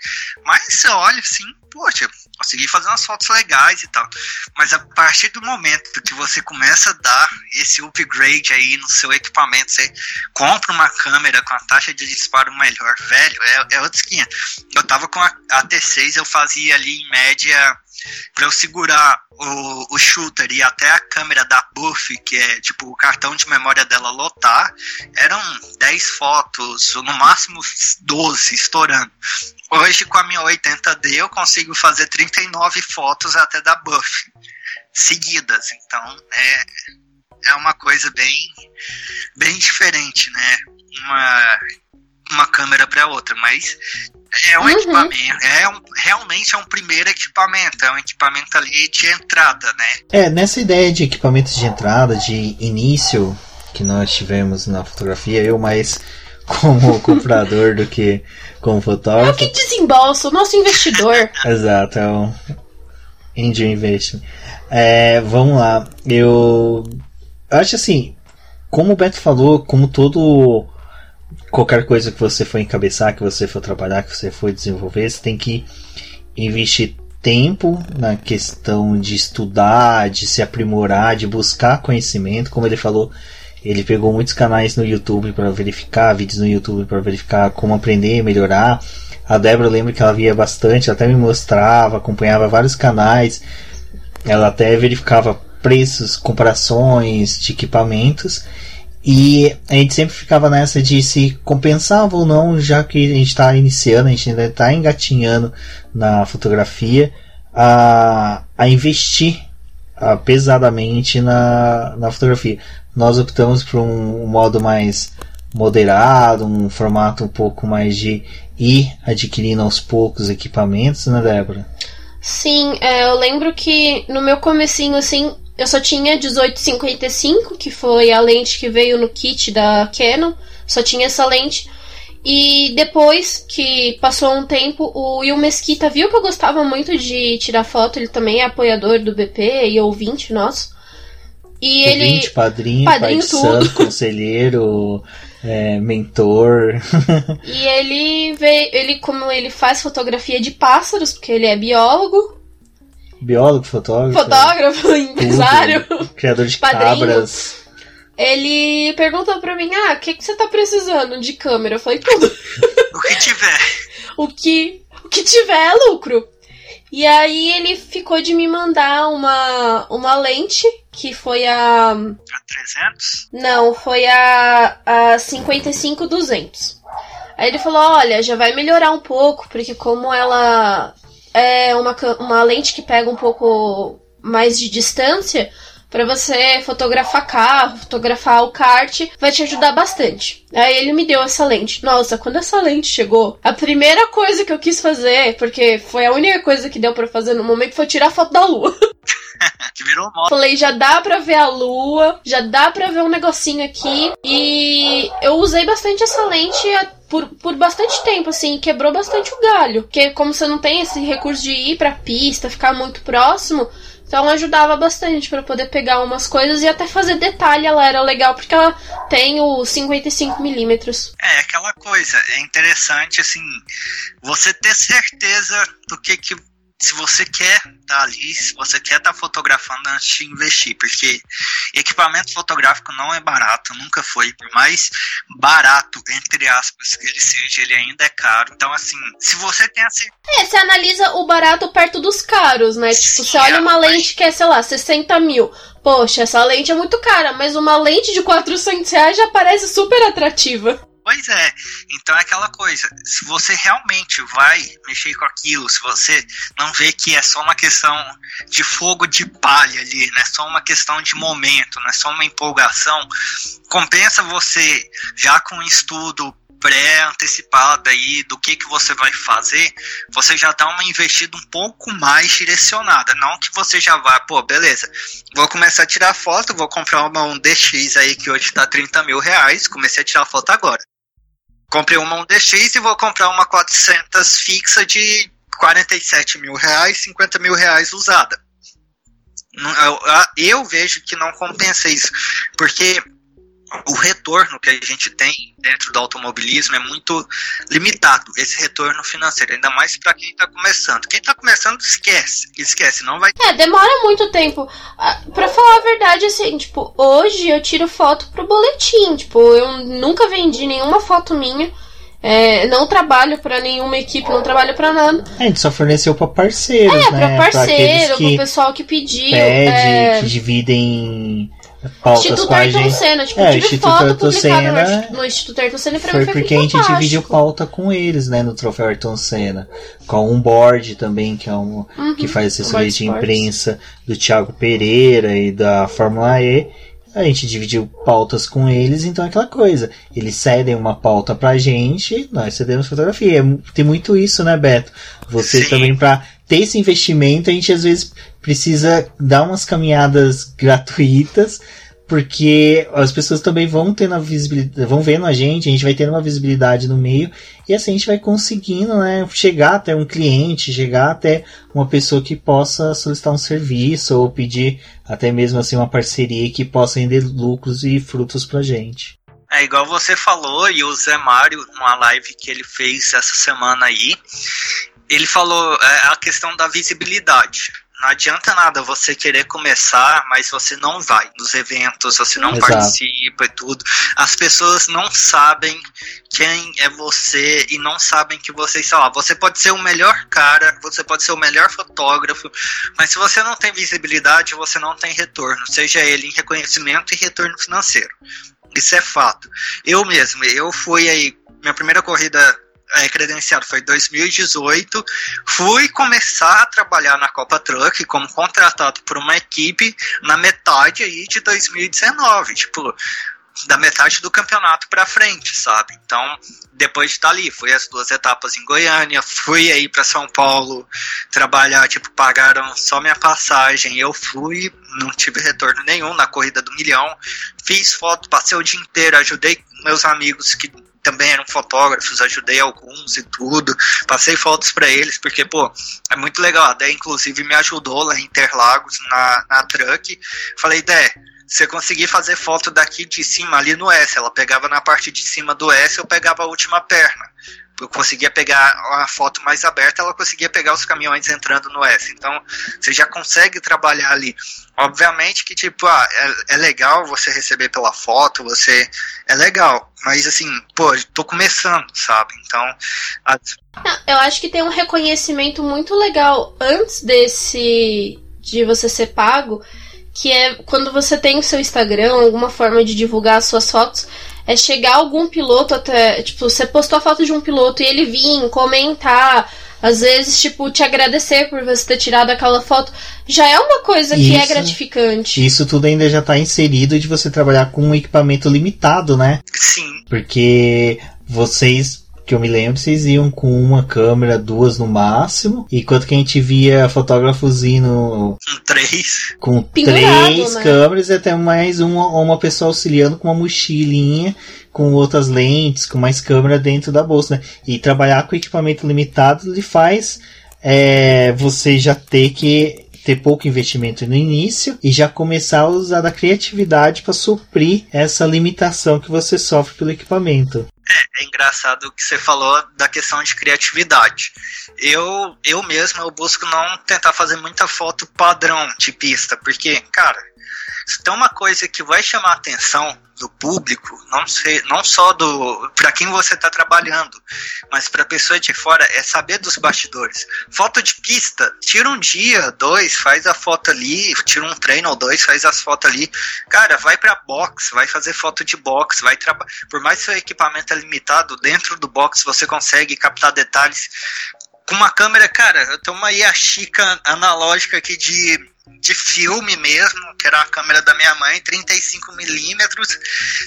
Mas você olha assim, poxa, consegui fazer umas fotos legais e tal. Mas a partir do momento que você começa a dar esse upgrade aí no seu equipamento, você compra uma câmera com a taxa de disparo melhor, velho, é, é esquina. Eu tava com a, a T6, eu fazia ali em média para eu segurar o, o shooter e até a câmera da Buff, que é tipo o cartão de memória dela lotar, eram 10 fotos, no máximo 12 estourando. Hoje com a minha 80D eu consigo fazer 39 fotos até da Buff seguidas. Então é, é uma coisa bem, bem diferente, né? Uma, uma câmera para outra, mas é um uhum. equipamento, é um, realmente é um primeiro equipamento, é um equipamento ali de entrada, né? É, nessa ideia de equipamentos de entrada, de início que nós tivemos na fotografia, eu mais como comprador do que como fotógrafo. É o que desembolsa, o nosso investidor. Exato, é um Angel Investment. É, vamos lá, eu acho assim, como o Beto falou, como todo qualquer coisa que você for encabeçar, que você for trabalhar, que você for desenvolver, você tem que investir tempo na questão de estudar, de se aprimorar, de buscar conhecimento, como ele falou, ele pegou muitos canais no YouTube para verificar, vídeos no YouTube para verificar como aprender melhorar. A Débora lembra que ela via bastante, até me mostrava, acompanhava vários canais. Ela até verificava preços, comparações de equipamentos. E a gente sempre ficava nessa de se compensava ou não, já que a gente está iniciando, a gente ainda está engatinhando na fotografia, a, a investir a, pesadamente na, na fotografia nós optamos por um modo mais moderado, um formato um pouco mais de ir adquirindo aos poucos equipamentos, né, Débora? Sim, é, eu lembro que no meu comecinho, assim, eu só tinha 1855, que foi a lente que veio no kit da Canon, só tinha essa lente. E depois que passou um tempo, o Will Mesquita viu que eu gostava muito de tirar foto, ele também é apoiador do BP e ouvinte nosso. E ele. padrinho, padrinho pai santo, conselheiro, é, mentor. e ele vê, ele como ele faz fotografia de pássaros, porque ele é biólogo. Biólogo, fotógrafo. Fotógrafo, empresário. Criador de padrinho. cabras. Ele perguntou pra mim, ah, o que, que você tá precisando de câmera? Eu falei, tudo. O que tiver. o que, o que tiver é lucro. E aí ele ficou de me mandar uma, uma lente, que foi a. A 300? Não, foi a, a 55-200. Aí ele falou: olha, já vai melhorar um pouco, porque como ela é uma, uma lente que pega um pouco mais de distância, para você fotografar carro, fotografar o kart, vai te ajudar bastante. Aí ele me deu essa lente. Nossa, quando essa lente chegou, a primeira coisa que eu quis fazer, porque foi a única coisa que deu para fazer no momento, foi tirar foto da lua. que virou moda. Falei, já dá pra ver a lua, já dá pra ver um negocinho aqui. E eu usei bastante essa lente por, por bastante tempo, assim, quebrou bastante o galho. Porque como você não tem esse recurso de ir pra pista, ficar muito próximo, então ajudava bastante para poder pegar umas coisas e até fazer detalhe. Ela era legal porque ela tem o 55 milímetros. É aquela coisa, é interessante assim, você ter certeza do que que se você quer estar tá ali, se você quer estar tá fotografando antes de investir, porque equipamento fotográfico não é barato, nunca foi, por mais barato, entre aspas, que ele seja, ele ainda é caro. Então, assim, se você tem assim. É, você analisa o barato perto dos caros, né? Sim, tipo, você olha uma lente que é, sei lá, 60 mil. Poxa, essa lente é muito cara, mas uma lente de 400 reais já parece super atrativa. Pois é, então é aquela coisa, se você realmente vai mexer com aquilo, se você não vê que é só uma questão de fogo de palha ali, não é só uma questão de momento, não é só uma empolgação, compensa você, já com estudo pré-antecipada aí do que, que você vai fazer, você já dá uma investida um pouco mais direcionada. Não que você já vá, pô, beleza, vou começar a tirar foto, vou comprar uma um DX aí que hoje tá 30 mil reais, comecei a tirar foto agora. Comprei uma um DX e vou comprar uma 400 fixa de 47 mil reais, 50 mil reais usada. Eu, eu vejo que não compensa isso, porque o retorno que a gente tem dentro do automobilismo é muito limitado, esse retorno financeiro, ainda mais para quem está começando. Quem está começando, esquece, esquece, não vai. É, demora muito tempo. Ah, para falar a verdade, assim, tipo, hoje eu tiro foto pro boletim, tipo, eu nunca vendi nenhuma foto minha. É, não trabalho para nenhuma equipe, não trabalho para nada. A gente só forneceu para parceiros, é, né? Pra parceiro, pra pro pessoal que pediu. Pede, é... que dividem pautas Instituto com a gente. Senna, tipo, é, Instituto Ayrton Senna no Instituto Ayrton Senna foi, foi porque a gente dividiu pauta com eles, né, no troféu Ayrton Senna, com um board também que é um uhum, que faz assessoria de imprensa do Thiago Pereira e da Fórmula E. A gente dividiu pautas com eles, então é aquela coisa. Eles cedem uma pauta pra gente, nós cedemos fotografia. É tem muito isso, né, Beto? Você Sim. também, pra ter esse investimento, a gente às vezes precisa dar umas caminhadas gratuitas, porque as pessoas também vão tendo a visibilidade, vão vendo a gente, a gente vai tendo uma visibilidade no meio, e assim a gente vai conseguindo, né, chegar até um cliente, chegar até uma pessoa que possa solicitar um serviço, ou pedir até mesmo assim uma parceria que possa render lucros e frutos pra gente. É igual você falou, e o Zé Mário, numa live que ele fez essa semana aí, ele falou é, a questão da visibilidade não adianta nada você querer começar, mas você não vai nos eventos, você não Exato. participa e tudo. As pessoas não sabem quem é você e não sabem que você está lá. Você pode ser o melhor cara, você pode ser o melhor fotógrafo, mas se você não tem visibilidade, você não tem retorno, seja ele em reconhecimento e retorno financeiro. Isso é fato. Eu mesmo, eu fui aí, minha primeira corrida é, credenciado foi 2018. Fui começar a trabalhar na Copa Truck como contratado por uma equipe na metade aí de 2019, tipo, da metade do campeonato para frente, sabe? Então, depois de estar ali, fui as duas etapas em Goiânia, fui aí para São Paulo trabalhar, tipo, pagaram só minha passagem, eu fui, não tive retorno nenhum na corrida do milhão, fiz foto, passei o dia inteiro, ajudei meus amigos que também eram fotógrafos, ajudei alguns e tudo, passei fotos para eles, porque, pô, é muito legal. A Dé, inclusive, me ajudou lá em Interlagos, na, na truck. Falei, Dé, você conseguir fazer foto daqui de cima, ali no S, ela pegava na parte de cima do S, eu pegava a última perna eu conseguia pegar a foto mais aberta, ela conseguia pegar os caminhões entrando no S. Então, você já consegue trabalhar ali. Obviamente que, tipo, ah, é, é legal você receber pela foto, você. É legal, mas assim, pô, tô começando, sabe? Então. A... Eu acho que tem um reconhecimento muito legal antes desse. de você ser pago, que é quando você tem o seu Instagram, alguma forma de divulgar as suas fotos é chegar algum piloto até. Tipo, você postou a foto de um piloto e ele vir comentar. Às vezes, tipo, te agradecer por você ter tirado aquela foto. Já é uma coisa que é gratificante. Isso tudo ainda já está inserido de você trabalhar com um equipamento limitado, né? Sim. Porque vocês que eu me lembro, vocês iam com uma câmera, duas no máximo, enquanto que a gente via fotógrafos indo. Com três. Com Pendurado, três né? câmeras e até mais uma, uma pessoa auxiliando com uma mochilinha com outras lentes, com mais câmera dentro da bolsa, né? E trabalhar com equipamento limitado lhe faz é, você já ter que ter pouco investimento no início e já começar a usar da criatividade para suprir essa limitação que você sofre pelo equipamento. É, é engraçado o que você falou da questão de criatividade. Eu, eu mesmo eu busco não tentar fazer muita foto padrão de pista, porque, cara, se tem uma coisa que vai chamar a atenção do público, não, sei, não só do para quem você está trabalhando, mas para a pessoa de fora, é saber dos bastidores. Foto de pista, tira um dia, dois, faz a foto ali, tira um treino ou dois, faz as fotos ali. Cara, vai para box, vai fazer foto de box, vai trabalhar. Por mais que seu equipamento é limitado, dentro do box você consegue captar detalhes com uma câmera, cara, eu tenho uma Yashica analógica aqui de de filme mesmo, que era a câmera da minha mãe, 35 milímetros,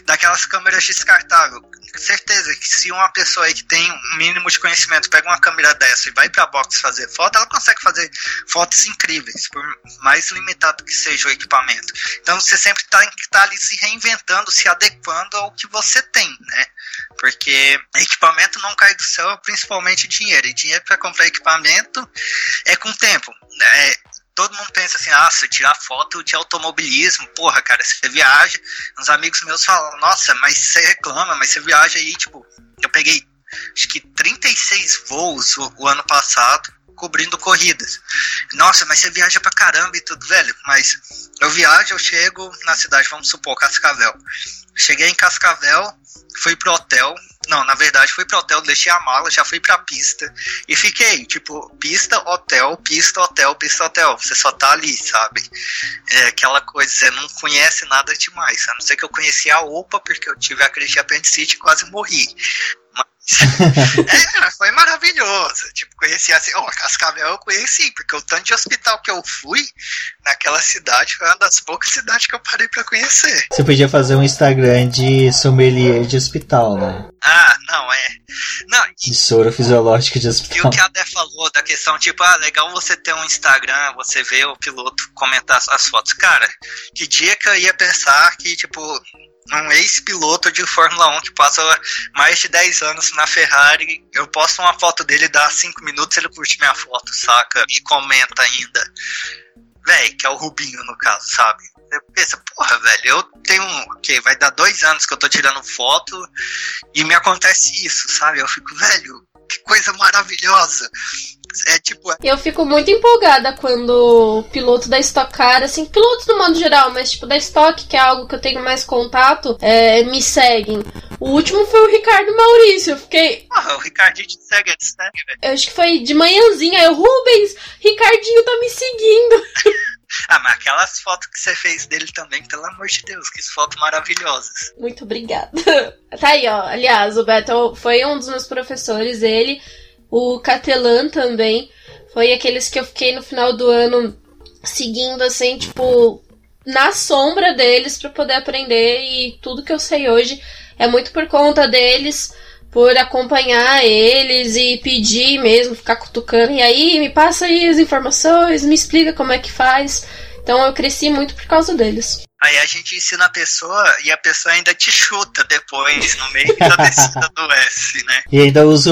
daquelas câmeras descartáveis. Certeza que se uma pessoa aí que tem um mínimo de conhecimento pega uma câmera dessa e vai pra box fazer foto, ela consegue fazer fotos incríveis, por mais limitado que seja o equipamento. Então você sempre estar tá ali se reinventando, se adequando ao que você tem, né? Porque equipamento não cai do céu, principalmente dinheiro. E dinheiro para comprar equipamento é com tempo. É, todo mundo pensa assim, ah, se tirar foto de automobilismo, porra, cara, você viaja. Uns amigos meus falam, nossa, mas você reclama, mas você viaja aí, tipo, eu peguei acho que 36 voos o, o ano passado cobrindo corridas. Nossa, mas você viaja pra caramba e tudo, velho. Mas eu viajo, eu chego na cidade, vamos supor, Cascavel. Cheguei em Cascavel, fui pro hotel. Não, na verdade, fui pro hotel, deixei a mala, já fui pra pista. E fiquei, tipo, pista, hotel, pista, hotel, pista, hotel. Você só tá ali, sabe? É aquela coisa, você não conhece nada demais. A não ser que eu conheci a OPA, porque eu tive a crise de apendicite e quase morri. É, foi maravilhoso. Tipo, conheci assim, ó, Cascavel eu conheci, porque o tanto de hospital que eu fui naquela cidade foi uma das poucas cidades que eu parei para conhecer. Você podia fazer um Instagram de sommelier de hospital, né? Ah, não, é. Não, e, de soro fisiológico de hospital. E o que a Dé falou da questão, tipo, ah, legal você ter um Instagram, você ver o piloto comentar as fotos. Cara, que dia que eu ia pensar que, tipo, um ex-piloto de Fórmula 1 que passa mais de 10 anos na Ferrari. Eu posto uma foto dele, dá 5 minutos, ele curte minha foto, saca? E comenta ainda. Véi, que é o Rubinho no caso, sabe? Você pensa, porra, velho, eu tenho. Ok, vai dar dois anos que eu tô tirando foto e me acontece isso, sabe? Eu fico, velho, que coisa maravilhosa. É tipo. Eu fico muito empolgada quando o piloto da Stock Car, assim, pilotos do modo geral, mas tipo da Stock, que é algo que eu tenho mais contato, é, me seguem. O último foi o Ricardo Maurício. Eu fiquei. Ah, o Ricardinho te segue, te segue, velho. Eu acho que foi de manhãzinha. Eu, Rubens, Ricardinho tá me seguindo. ah, mas aquelas fotos que você fez dele também, pelo amor de Deus, que fotos maravilhosas. Muito obrigada. Tá aí, ó. Aliás, o Beto foi um dos meus professores, ele o Catelan também. Foi aqueles que eu fiquei no final do ano seguindo, assim, tipo, na sombra deles para poder aprender. E tudo que eu sei hoje é muito por conta deles, por acompanhar eles e pedir mesmo, ficar cutucando. E aí, me passa aí as informações, me explica como é que faz. Então eu cresci muito por causa deles. Aí a gente ensina a pessoa e a pessoa ainda te chuta depois, no meio da descida do S, né? E ainda usa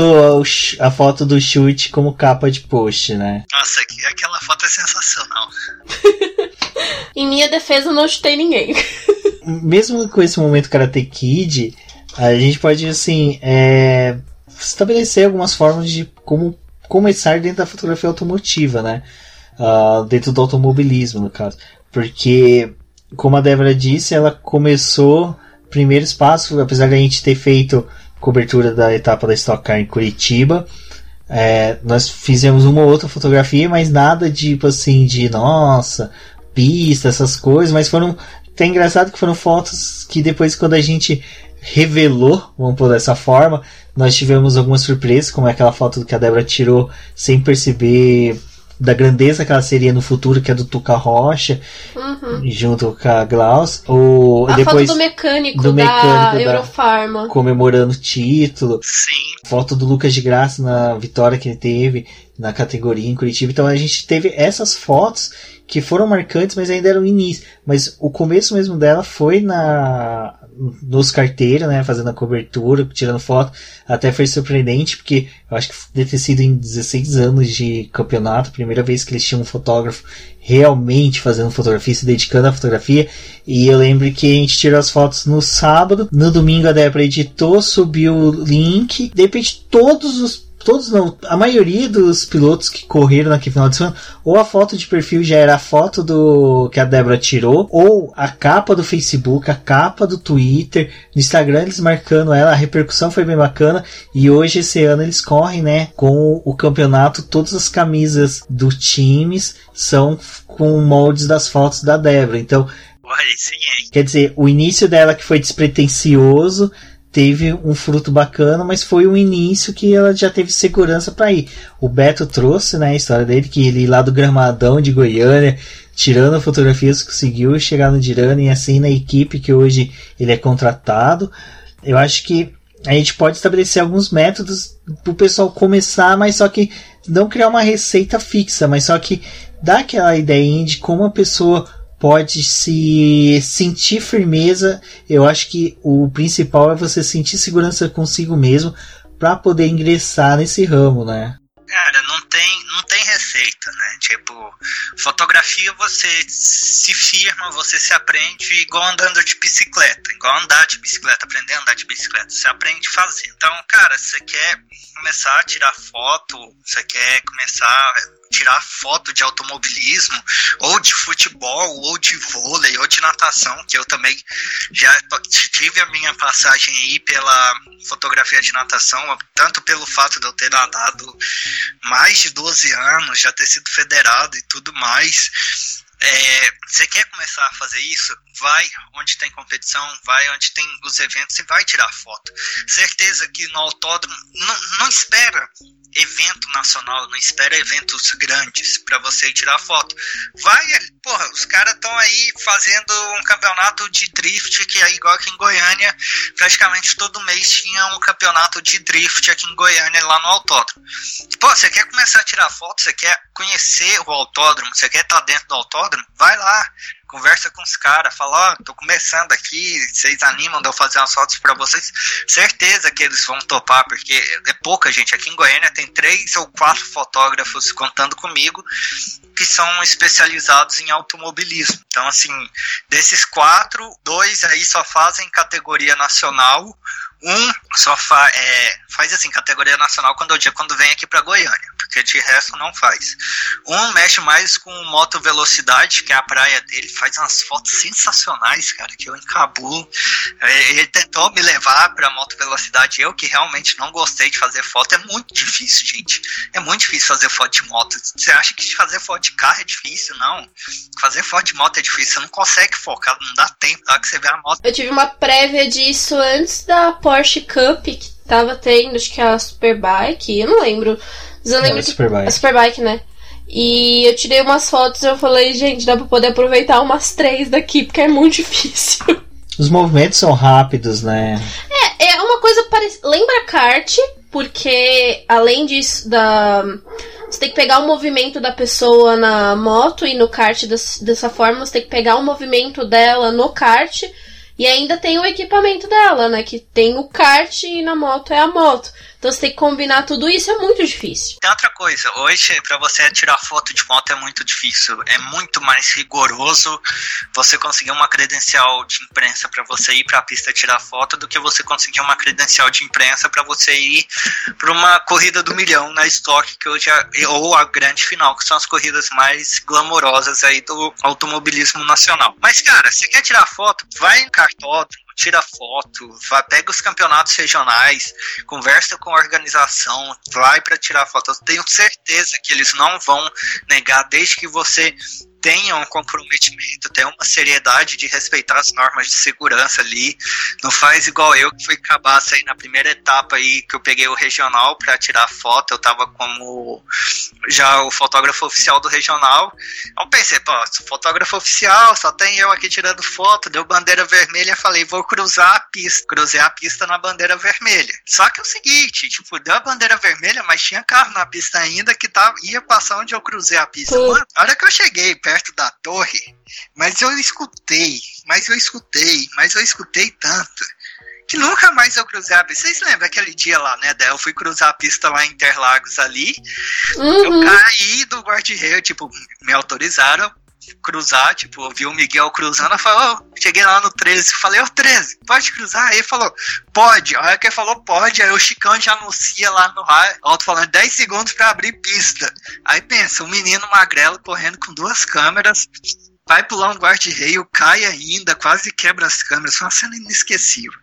a foto do chute como capa de post, né? Nossa, aquela foto é sensacional. em minha defesa, não chutei ninguém. Mesmo com esse momento Karate Kid, a gente pode, assim, é, estabelecer algumas formas de como começar dentro da fotografia automotiva, né? Uh, dentro do automobilismo, no caso. Porque como a Débora disse, ela começou primeiro espaço, apesar de a gente ter feito cobertura da etapa da Stock Car em Curitiba. É, nós fizemos uma ou outra fotografia, mas nada tipo assim de nossa, pista, essas coisas, mas foram até engraçado que foram fotos que depois quando a gente revelou, vamos por dessa forma, nós tivemos algumas surpresas, como aquela foto que a Débora tirou sem perceber da grandeza que ela seria no futuro, que é do Tuca Rocha, uhum. junto com a Glaus. O, a depois, foto do mecânico, do mecânico da, Eurofarma. Comemorando o título. Sim. Foto do Lucas de Graça na vitória que ele teve na categoria em Curitiba. Então a gente teve essas fotos que foram marcantes, mas ainda eram início. Mas o começo mesmo dela foi na nos carteiros, né, fazendo a cobertura, tirando foto, até foi surpreendente, porque eu acho que deve ter sido em 16 anos de campeonato, primeira vez que eles tinham um fotógrafo realmente fazendo fotografia, se dedicando à fotografia, e eu lembro que a gente tirou as fotos no sábado, no domingo a Débora editou, subiu o link, de repente todos os todos não, a maioria dos pilotos que correram naquele final de semana, ou a foto de perfil já era a foto do que a Débora tirou, ou a capa do Facebook, a capa do Twitter, no Instagram eles marcando ela, a repercussão foi bem bacana, e hoje esse ano eles correm, né, com o campeonato, todas as camisas dos times são com moldes das fotos da Débora, então Quer dizer, o início dela que foi despretensioso, teve um fruto bacana, mas foi um início que ela já teve segurança para ir. O Beto trouxe, né, a história dele que ele lá do Gramadão de Goiânia, tirando fotografias, conseguiu chegar no Dirana e assim na equipe que hoje ele é contratado. Eu acho que a gente pode estabelecer alguns métodos para o pessoal começar, mas só que não criar uma receita fixa, mas só que dar aquela ideia de como a pessoa pode se sentir firmeza. Eu acho que o principal é você sentir segurança consigo mesmo para poder ingressar nesse ramo, né? Cara, não tem, não tem receita, né? Tipo, fotografia você se firma, você se aprende igual andando de bicicleta, igual andar de bicicleta, aprender a andar de bicicleta, você aprende a fazer. Então, cara, você quer começar a tirar foto, você quer começar tirar foto de automobilismo, ou de futebol, ou de vôlei, ou de natação, que eu também já tive a minha passagem aí pela fotografia de natação, tanto pelo fato de eu ter nadado mais de 12 anos, já ter sido federado e tudo mais. É, você quer começar a fazer isso? Vai onde tem competição, vai onde tem os eventos e vai tirar foto. Certeza que no autódromo, não, não espera evento nacional, não espera eventos grandes para você ir tirar foto. Vai, porra, os caras estão aí fazendo um campeonato de drift que é igual aqui em Goiânia, praticamente todo mês tinha um campeonato de drift aqui em Goiânia lá no autódromo. Pô, você quer começar a tirar foto, você quer conhecer o autódromo, você quer estar dentro do autódromo, vai lá, conversa com os caras, fala, ó, oh, tô começando aqui, vocês animam de eu fazer umas fotos para vocês. Certeza que eles vão topar, porque é pouca gente. Aqui em Goiânia tem três ou quatro fotógrafos contando comigo que são especializados em automobilismo. Então, assim, desses quatro, dois aí só fazem categoria nacional, um só fa é, faz assim, categoria nacional quando, quando vem aqui para Goiânia, porque de resto não faz. Um mexe mais com moto velocidade, que é a praia dele, faz umas fotos sensacionais, cara, que eu encabulo. É, ele tentou me levar para moto velocidade, eu que realmente não gostei de fazer foto, é muito difícil, gente. É muito difícil fazer foto de moto. Você acha que fazer foto de carro é difícil? Não. Fazer foto de moto é difícil, você não consegue focar, não dá tempo, dá que você vê a moto. Eu tive uma prévia disso antes da Porsche Cup que tava tendo, acho que a Superbike, eu não lembro. Mas eu lembro é, a Superbike. A Superbike, né? E eu tirei umas fotos e eu falei, gente, dá pra poder aproveitar umas três daqui, porque é muito difícil. Os movimentos são rápidos, né? É, é uma coisa parecida. Lembra kart, porque além disso, da. Você tem que pegar o movimento da pessoa na moto e no kart dessa forma, você tem que pegar o movimento dela no kart e ainda tem o equipamento dela, né? Que tem o kart e na moto é a moto. Então você tem que combinar tudo isso, é muito difícil. Tem outra coisa, hoje para você tirar foto de moto é muito difícil, é muito mais rigoroso você conseguir uma credencial de imprensa para você ir para a pista tirar foto do que você conseguir uma credencial de imprensa para você ir para uma corrida do milhão na estoque que hoje é, ou a grande final, que são as corridas mais glamorosas aí do automobilismo nacional. Mas cara, você quer tirar foto, vai em cartódromo tira foto, vai, pega os campeonatos regionais, conversa com a organização, vai para tirar foto. Eu tenho certeza que eles não vão negar desde que você tenha um comprometimento, tenha uma seriedade de respeitar as normas de segurança ali. Não faz igual eu que fui cabaça aí na primeira etapa aí que eu peguei o regional para tirar foto. Eu tava como já o fotógrafo oficial do regional. Eu pensei, pô, fotógrafo oficial, só tem eu aqui tirando foto, deu bandeira vermelha, falei, vou cruzar a pista. Cruzei a pista na bandeira vermelha. Só que é o seguinte, tipo, deu a bandeira vermelha, mas tinha carro na pista ainda que tava, ia passar onde eu cruzei a pista. Mano, a hora que eu cheguei perto da torre, mas eu escutei, mas eu escutei, mas eu escutei tanto que nunca mais eu cruzei a pista. Vocês lembram aquele dia lá, né, Del? Eu fui cruzar a pista lá em Interlagos ali. Uhum. Eu caí do guarda-reio, tipo, me autorizaram cruzar, tipo, eu vi o Miguel cruzando, eu falei, oh, cheguei lá no 13, falei, ô oh, 13, pode cruzar? Aí ele falou, pode. Aí que falou, pode, aí o Chicão já anuncia lá no alto falando 10 segundos para abrir pista. Aí pensa, um menino magrelo correndo com duas câmeras, vai pular um guarda-reio, cai ainda, quase quebra as câmeras. Foi uma cena inesquecível.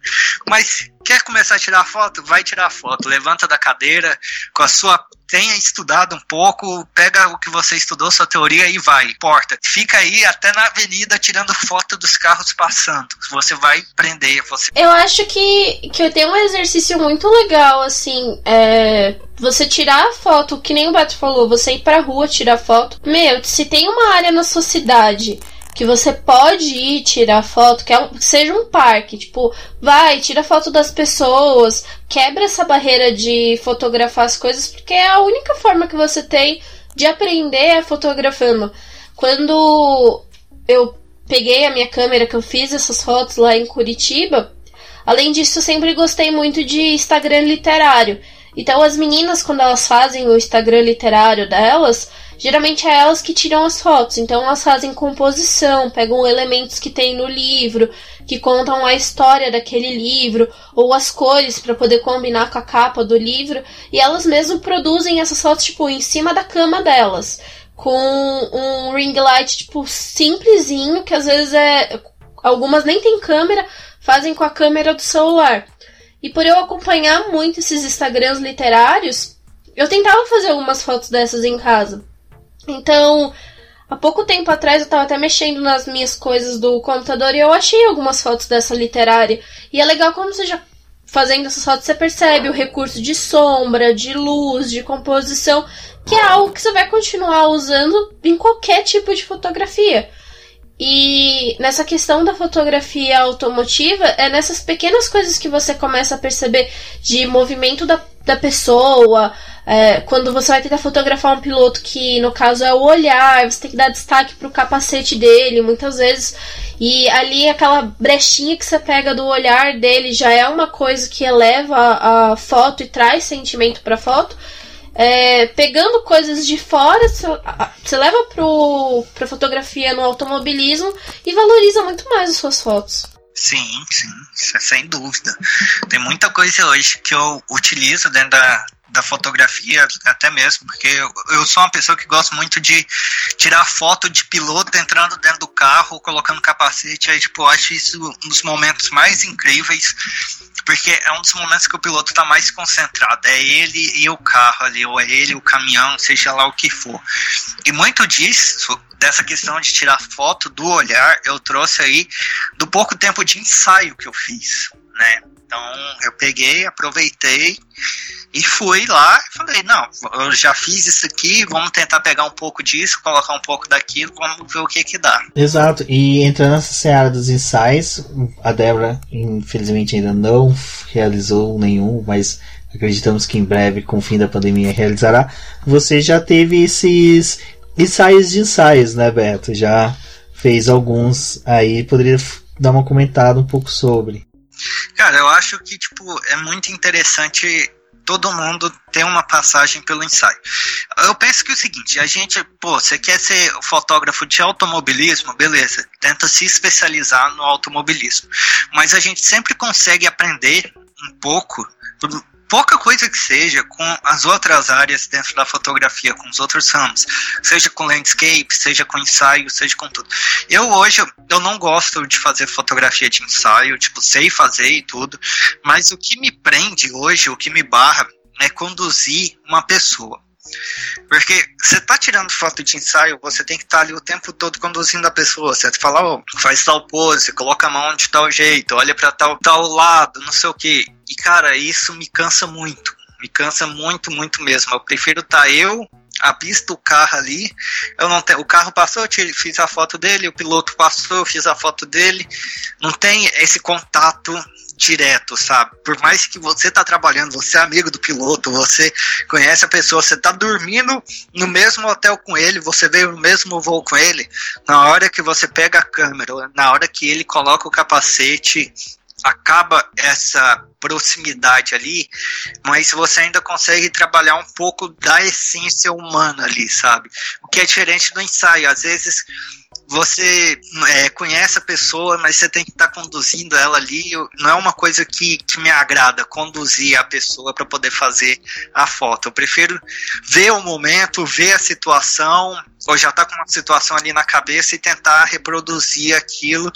Mas quer começar a tirar foto? Vai tirar foto. Levanta da cadeira com a sua tenha estudado um pouco, pega o que você estudou, sua teoria e vai, porta. Fica aí até na avenida tirando foto dos carros passando. Você vai prender. Você... Eu acho que, que eu tenho um exercício muito legal, assim, é, você tirar a foto, que nem o Beto falou, você ir pra rua tirar foto. Meu, se tem uma área na sua cidade que você pode ir tirar foto, que, é um, que seja um parque, tipo, vai, tira foto das pessoas, quebra essa barreira de fotografar as coisas, porque é a única forma que você tem de aprender é fotografando. Quando eu peguei a minha câmera, que eu fiz essas fotos lá em Curitiba, além disso, eu sempre gostei muito de Instagram literário. Então, as meninas, quando elas fazem o Instagram literário delas, Geralmente é elas que tiram as fotos, então elas fazem composição, pegam elementos que tem no livro, que contam a história daquele livro, ou as cores para poder combinar com a capa do livro, e elas mesmo produzem essas fotos tipo em cima da cama delas, com um ring light tipo simplesinho, que às vezes é algumas nem tem câmera, fazem com a câmera do celular. E por eu acompanhar muito esses Instagrams literários, eu tentava fazer algumas fotos dessas em casa. Então, há pouco tempo atrás eu estava até mexendo nas minhas coisas do computador e eu achei algumas fotos dessa literária. E é legal como você já fazendo essas fotos você percebe o recurso de sombra, de luz, de composição, que é algo que você vai continuar usando em qualquer tipo de fotografia. E nessa questão da fotografia automotiva, é nessas pequenas coisas que você começa a perceber de movimento da, da pessoa, é, quando você vai tentar fotografar um piloto que, no caso, é o olhar, você tem que dar destaque pro capacete dele, muitas vezes. E ali aquela brechinha que você pega do olhar dele já é uma coisa que eleva a, a foto e traz sentimento pra foto. É, pegando coisas de fora, você leva pro, pra fotografia no automobilismo e valoriza muito mais as suas fotos. Sim, sim, sem dúvida. Tem muita coisa hoje que eu utilizo dentro da, da fotografia, até mesmo, porque eu, eu, sou uma pessoa que gosta muito de tirar foto de piloto entrando dentro do carro, colocando capacete, aí, tipo, eu acho isso um dos momentos mais incríveis, porque é um dos momentos que o piloto está mais concentrado, é ele e o carro ali, ou é ele o caminhão, seja lá o que for. E muito disso, dessa questão de tirar foto do olhar, eu trouxe aí do pouco tempo de ensaio que eu fiz, né? Então eu peguei, aproveitei e fui lá e falei, não, eu já fiz isso aqui, vamos tentar pegar um pouco disso, colocar um pouco daquilo, vamos ver o que que dá. Exato, e entrando nessa seara dos ensaios, a Débora infelizmente ainda não realizou nenhum, mas acreditamos que em breve, com o fim da pandemia, realizará. Você já teve esses ensaios de ensaios, né, Beto? Já fez alguns aí, poderia dar uma comentada um pouco sobre. Cara, eu acho que tipo é muito interessante todo mundo ter uma passagem pelo ensaio. Eu penso que é o seguinte, a gente, pô, você quer ser fotógrafo de automobilismo, beleza, tenta se especializar no automobilismo. Mas a gente sempre consegue aprender um pouco pouca coisa que seja com as outras áreas dentro da fotografia, com os outros ramos, seja com landscape, seja com ensaio, seja com tudo. Eu hoje eu não gosto de fazer fotografia de ensaio, tipo, sei fazer e tudo, mas o que me prende hoje, o que me barra é conduzir uma pessoa. Porque você tá tirando foto de ensaio, você tem que estar tá ali o tempo todo conduzindo a pessoa. Você fala, oh, faz tal pose, coloca a mão de tal jeito, olha para tal, tal lado, não sei o que. E cara, isso me cansa muito. Me cansa muito, muito mesmo. Eu prefiro estar tá eu a pista, o carro ali. Eu não tenho, o carro passou, eu fiz a foto dele, o piloto passou, eu fiz a foto dele. Não tem esse contato direto, sabe? Por mais que você tá trabalhando, você é amigo do piloto, você conhece a pessoa, você tá dormindo no mesmo hotel com ele, você veio no mesmo voo com ele, na hora que você pega a câmera, na hora que ele coloca o capacete, acaba essa proximidade ali, mas você ainda consegue trabalhar um pouco da essência humana ali, sabe? O que é diferente do ensaio. Às vezes você é, conhece a pessoa, mas você tem que estar tá conduzindo ela ali. Não é uma coisa que, que me agrada, conduzir a pessoa para poder fazer a foto. Eu prefiro ver o momento, ver a situação, ou já tá com uma situação ali na cabeça e tentar reproduzir aquilo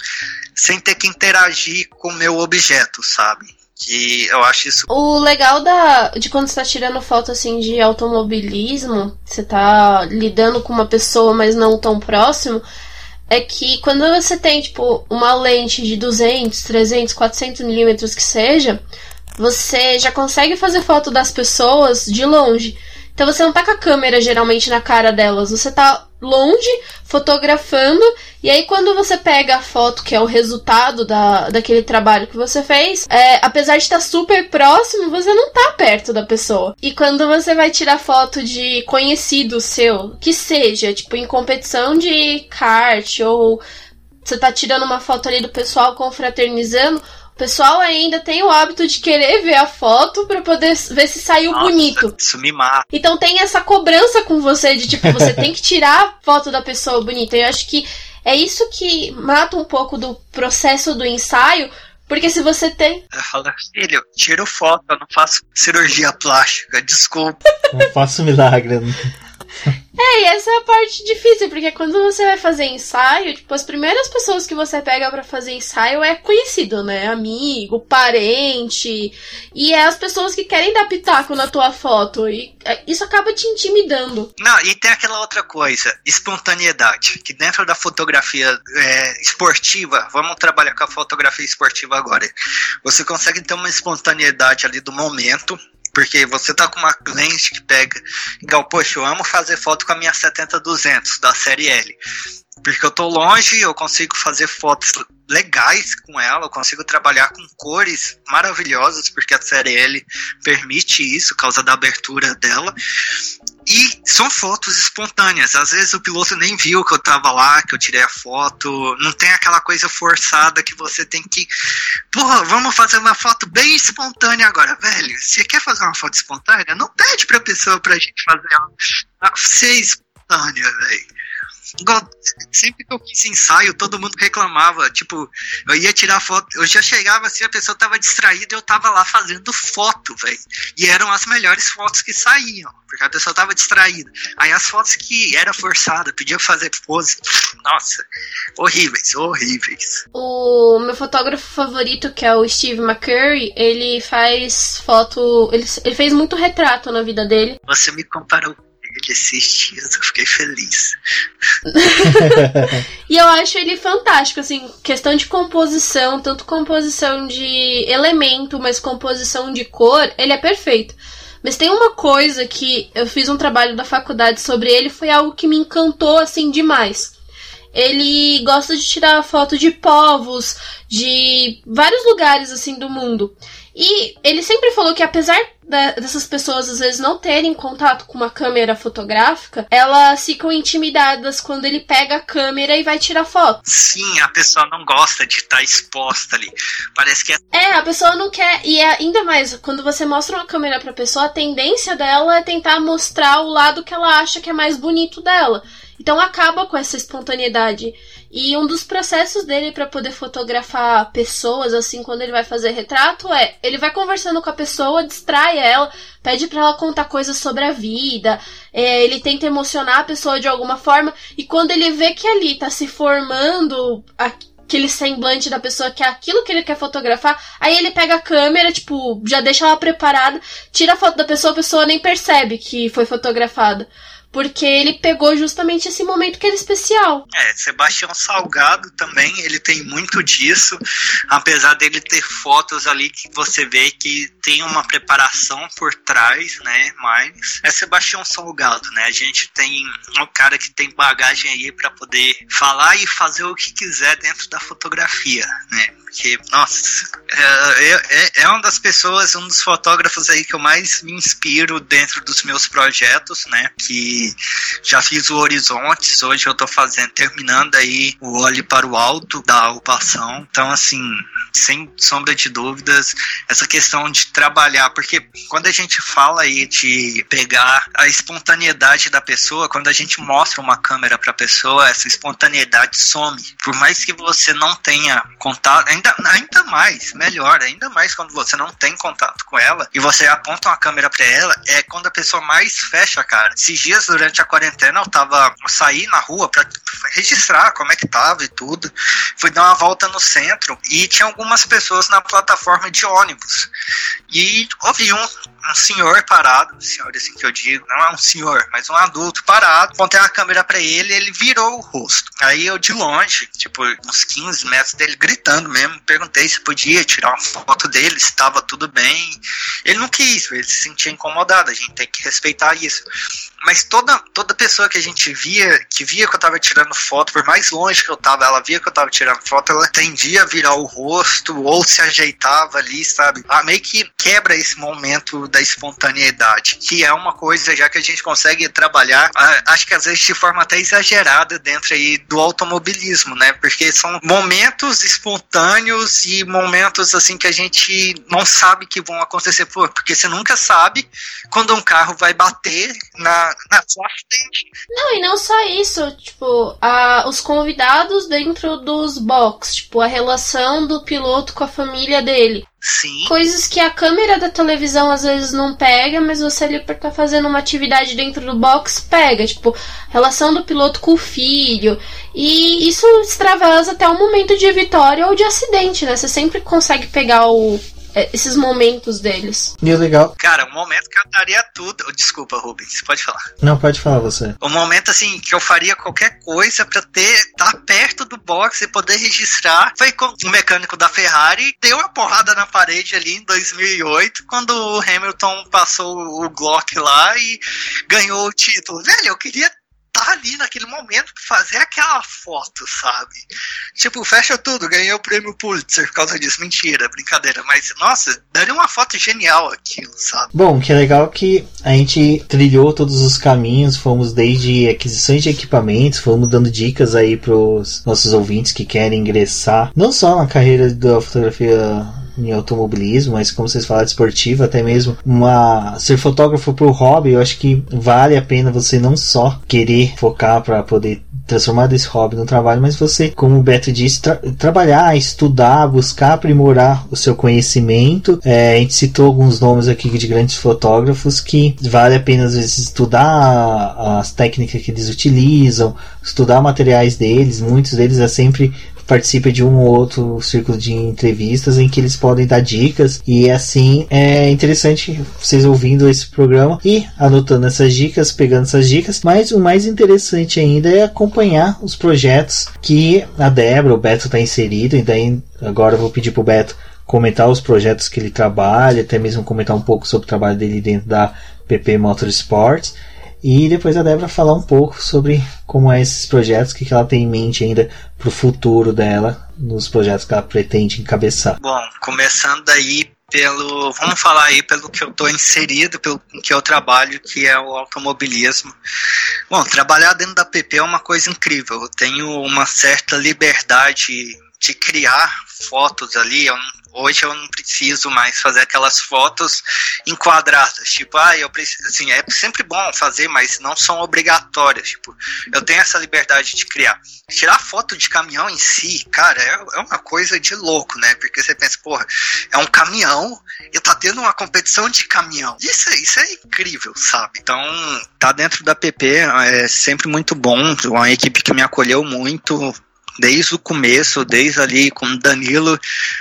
sem ter que interagir com o meu objeto, sabe? Que eu acho isso. O legal da, de quando você tá tirando foto assim de automobilismo, você tá lidando com uma pessoa, mas não tão próximo, é que quando você tem, tipo, uma lente de 200, 300, 400 milímetros que seja, você já consegue fazer foto das pessoas de longe. Então você não tá com a câmera geralmente na cara delas, você tá longe, fotografando, e aí quando você pega a foto, que é o resultado da, daquele trabalho que você fez, é, apesar de estar super próximo, você não tá perto da pessoa. E quando você vai tirar foto de conhecido seu, que seja, tipo, em competição de kart, ou você tá tirando uma foto ali do pessoal confraternizando, pessoal ainda tem o hábito de querer ver a foto para poder ver se saiu Nossa, bonito. Isso me mata. Então tem essa cobrança com você de tipo, você tem que tirar a foto da pessoa bonita. Eu acho que é isso que mata um pouco do processo do ensaio, porque se você tem. Eu falo, filho, tiro foto, eu não faço cirurgia plástica, desculpa. Não faço milagre. É, e essa é a parte difícil, porque quando você vai fazer ensaio, tipo, as primeiras pessoas que você pega para fazer ensaio é conhecido, né? Amigo, parente. E é as pessoas que querem dar pitaco na tua foto. E é, isso acaba te intimidando. Não, e tem aquela outra coisa, espontaneidade. Que dentro da fotografia é, esportiva, vamos trabalhar com a fotografia esportiva agora. Você consegue ter uma espontaneidade ali do momento porque você tá com uma lente que pega. Igual, poxa, eu amo fazer foto com a minha 70-200 da série L. Porque eu tô longe, eu consigo fazer fotos legais com ela, eu consigo trabalhar com cores maravilhosas, porque a série L permite isso, causa da abertura dela. E são fotos espontâneas. Às vezes o piloto nem viu que eu tava lá, que eu tirei a foto. Não tem aquela coisa forçada que você tem que. Porra, vamos fazer uma foto bem espontânea agora, velho. Se quer fazer uma foto espontânea, não pede pra pessoa pra gente fazer ela ser espontânea, velho. Sempre que eu fiz ensaio, todo mundo reclamava. Tipo, eu ia tirar foto, eu já chegava assim, a pessoa tava distraída e eu tava lá fazendo foto, velho. E eram as melhores fotos que saíam, porque a pessoa tava distraída. Aí as fotos que era forçada, pedia fazer pose. Nossa, horríveis, horríveis. O meu fotógrafo favorito, que é o Steve McCurry, ele faz foto. Ele, ele fez muito retrato na vida dele. Você me comparou ele esses dias, eu fiquei feliz. e eu acho ele fantástico, assim, questão de composição, tanto composição de elemento, mas composição de cor, ele é perfeito. Mas tem uma coisa que eu fiz um trabalho da faculdade sobre ele, foi algo que me encantou assim demais. Ele gosta de tirar foto de povos, de vários lugares assim do mundo. E ele sempre falou que apesar dessas pessoas às vezes não terem contato com uma câmera fotográfica, elas ficam intimidadas quando ele pega a câmera e vai tirar foto. Sim, a pessoa não gosta de estar tá exposta ali. Parece que é. É, a pessoa não quer. E é ainda mais, quando você mostra uma câmera pra pessoa, a tendência dela é tentar mostrar o lado que ela acha que é mais bonito dela. Então acaba com essa espontaneidade. E um dos processos dele para poder fotografar pessoas, assim, quando ele vai fazer retrato, é ele vai conversando com a pessoa, distrai ela, pede para ela contar coisas sobre a vida, é, ele tenta emocionar a pessoa de alguma forma, e quando ele vê que ali tá se formando aquele semblante da pessoa que é aquilo que ele quer fotografar, aí ele pega a câmera, tipo, já deixa ela preparada, tira a foto da pessoa, a pessoa nem percebe que foi fotografada porque ele pegou justamente esse momento que era especial. É, Sebastião Salgado também, ele tem muito disso, apesar dele ter fotos ali que você vê que tem uma preparação por trás, né? Mas é Sebastião Salgado, né? A gente tem um cara que tem bagagem aí para poder falar e fazer o que quiser dentro da fotografia, né? Porque, nossa, é, é, é uma das pessoas, um dos fotógrafos aí que eu mais me inspiro dentro dos meus projetos, né? Que já fiz o Horizontes, hoje eu tô fazendo, terminando aí o Olhe para o Alto da ocupação. Então, assim, sem sombra de dúvidas, essa questão de trabalhar, porque quando a gente fala aí de pegar a espontaneidade da pessoa, quando a gente mostra uma câmera para a pessoa, essa espontaneidade some. Por mais que você não tenha contato, ainda, ainda mais, melhor, ainda mais quando você não tem contato com ela e você aponta uma câmera para ela, é quando a pessoa mais fecha a cara. Esses dias durante a quarentena eu tava, saí na rua para registrar como é que tava e tudo. Fui dar uma volta no centro e tinha algumas pessoas na plataforma de ônibus. E ouvi um, um senhor parado, senhor assim que eu digo, não é um senhor, mas um adulto parado, apontei a câmera para ele, ele virou o rosto. Aí eu de longe, tipo, uns 15 metros dele gritando mesmo, perguntei se podia tirar uma foto dele, se estava tudo bem. Ele não quis, ele se sentia incomodado, a gente tem que respeitar isso. Mas toda, toda pessoa que a gente via, que via que eu tava tirando foto, por mais longe que eu tava, ela via que eu tava tirando foto, ela tendia a virar o rosto ou se ajeitava ali, sabe? Ah, meio que quebra esse momento da espontaneidade, que é uma coisa já que a gente consegue trabalhar, acho que às vezes de forma até exagerada dentro aí do automobilismo, né? Porque são momentos espontâneos e momentos assim que a gente não sabe que vão acontecer, porque você nunca sabe quando um carro vai bater na na, sua frente. Não, e não só isso, tipo, a, os convidados dentro dos box, tipo, a relação do piloto com a família dele. Sim. Coisas que a câmera da televisão às vezes não pega, mas você ali por estar tá fazendo uma atividade dentro do box pega, tipo, relação do piloto com o filho. E isso extravasa até o momento de vitória ou de acidente, né? Você sempre consegue pegar o esses momentos deles. E o legal. Cara, um momento que eu daria tudo. Desculpa, Rubens, pode falar. Não, pode falar você. Um momento assim que eu faria qualquer coisa para ter estar tá perto do box e poder registrar. Foi com o mecânico da Ferrari deu uma porrada na parede ali em 2008 quando o Hamilton passou o Glock lá e ganhou o título. Velho, eu queria tá ali naquele momento fazer aquela foto, sabe? Tipo, fecha tudo, ganhei o prêmio Pulitzer por causa disso. Mentira, brincadeira. Mas, nossa, daria uma foto genial aquilo, sabe? Bom, que legal que a gente trilhou todos os caminhos, fomos desde aquisições de equipamentos, fomos dando dicas aí pros nossos ouvintes que querem ingressar, não só na carreira da fotografia em automobilismo, mas como vocês falaram, esportivo, até mesmo uma ser fotógrafo pro hobby, eu acho que vale a pena você não só querer focar para poder transformar desse hobby no trabalho, mas você, como o Beto disse, tra trabalhar, estudar, buscar aprimorar o seu conhecimento. É, a gente citou alguns nomes aqui de grandes fotógrafos que vale a pena às vezes estudar as técnicas que eles utilizam, estudar materiais deles. Muitos deles é sempre participa de um ou outro círculo de entrevistas em que eles podem dar dicas. E assim é interessante vocês ouvindo esse programa e anotando essas dicas, pegando essas dicas, mas o mais interessante ainda é acompanhar os projetos que a Débora, o Beto está inserido, e daí agora eu vou pedir pro Beto comentar os projetos que ele trabalha, até mesmo comentar um pouco sobre o trabalho dele dentro da PP Motorsports. E depois a Débora falar um pouco sobre como é esses projetos, o que ela tem em mente ainda para o futuro dela, nos projetos que ela pretende encabeçar. Bom, começando aí pelo, vamos falar aí pelo que eu estou inserido, pelo que eu trabalho, que é o automobilismo. Bom, trabalhar dentro da PP é uma coisa incrível. Eu tenho uma certa liberdade de criar fotos ali. Eu não Hoje eu não preciso mais fazer aquelas fotos enquadradas, tipo, ah, eu preciso, assim, é sempre bom fazer, mas não são obrigatórias, tipo, eu tenho essa liberdade de criar. Tirar foto de caminhão em si, cara, é, é uma coisa de louco, né? Porque você pensa, porra, é um caminhão e tá tendo uma competição de caminhão. Isso, é, isso é incrível, sabe? Então, tá dentro da PP é sempre muito bom, uma equipe que me acolheu muito, desde o começo, desde ali com Danilo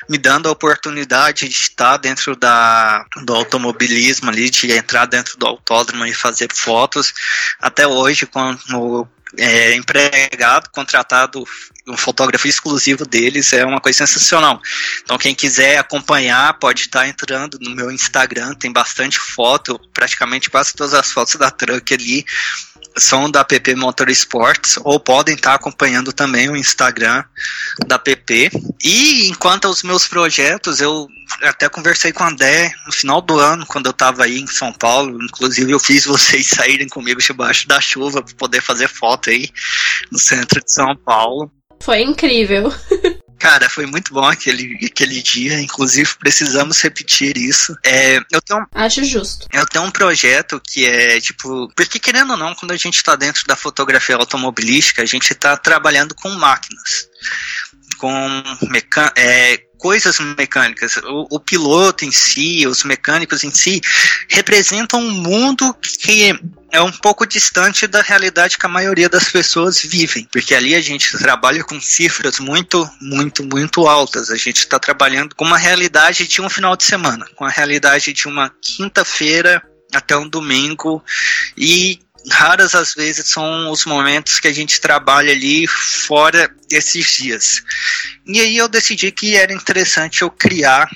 me dando a oportunidade de estar dentro da, do automobilismo ali, de entrar dentro do autódromo e fazer fotos, até hoje como é, empregado, contratado, um fotógrafo exclusivo deles, é uma coisa sensacional. Então, quem quiser acompanhar, pode estar entrando no meu Instagram, tem bastante foto, praticamente quase todas as fotos da Truck ali são da PP Motorsports ou podem estar acompanhando também o Instagram da PP. E enquanto aos meus projetos, eu até conversei com a André no final do ano, quando eu estava aí em São Paulo. Inclusive, eu fiz vocês saírem comigo debaixo da chuva para poder fazer foto aí no centro de São Paulo. Foi incrível. Cara, foi muito bom aquele, aquele dia. Inclusive, precisamos repetir isso. É, eu tenho, Acho justo. Eu tenho um projeto que é, tipo... Porque, querendo ou não, quando a gente está dentro da fotografia automobilística, a gente está trabalhando com máquinas. Com, mecan é, coisas mecânicas. O, o, piloto em si, os mecânicos em si, representam um mundo que é um pouco distante da realidade que a maioria das pessoas vivem, porque ali a gente trabalha com cifras muito, muito, muito altas. A gente está trabalhando com uma realidade de um final de semana, com a realidade de uma quinta-feira até um domingo e raras às vezes são os momentos que a gente trabalha ali fora desses dias. E aí eu decidi que era interessante eu criar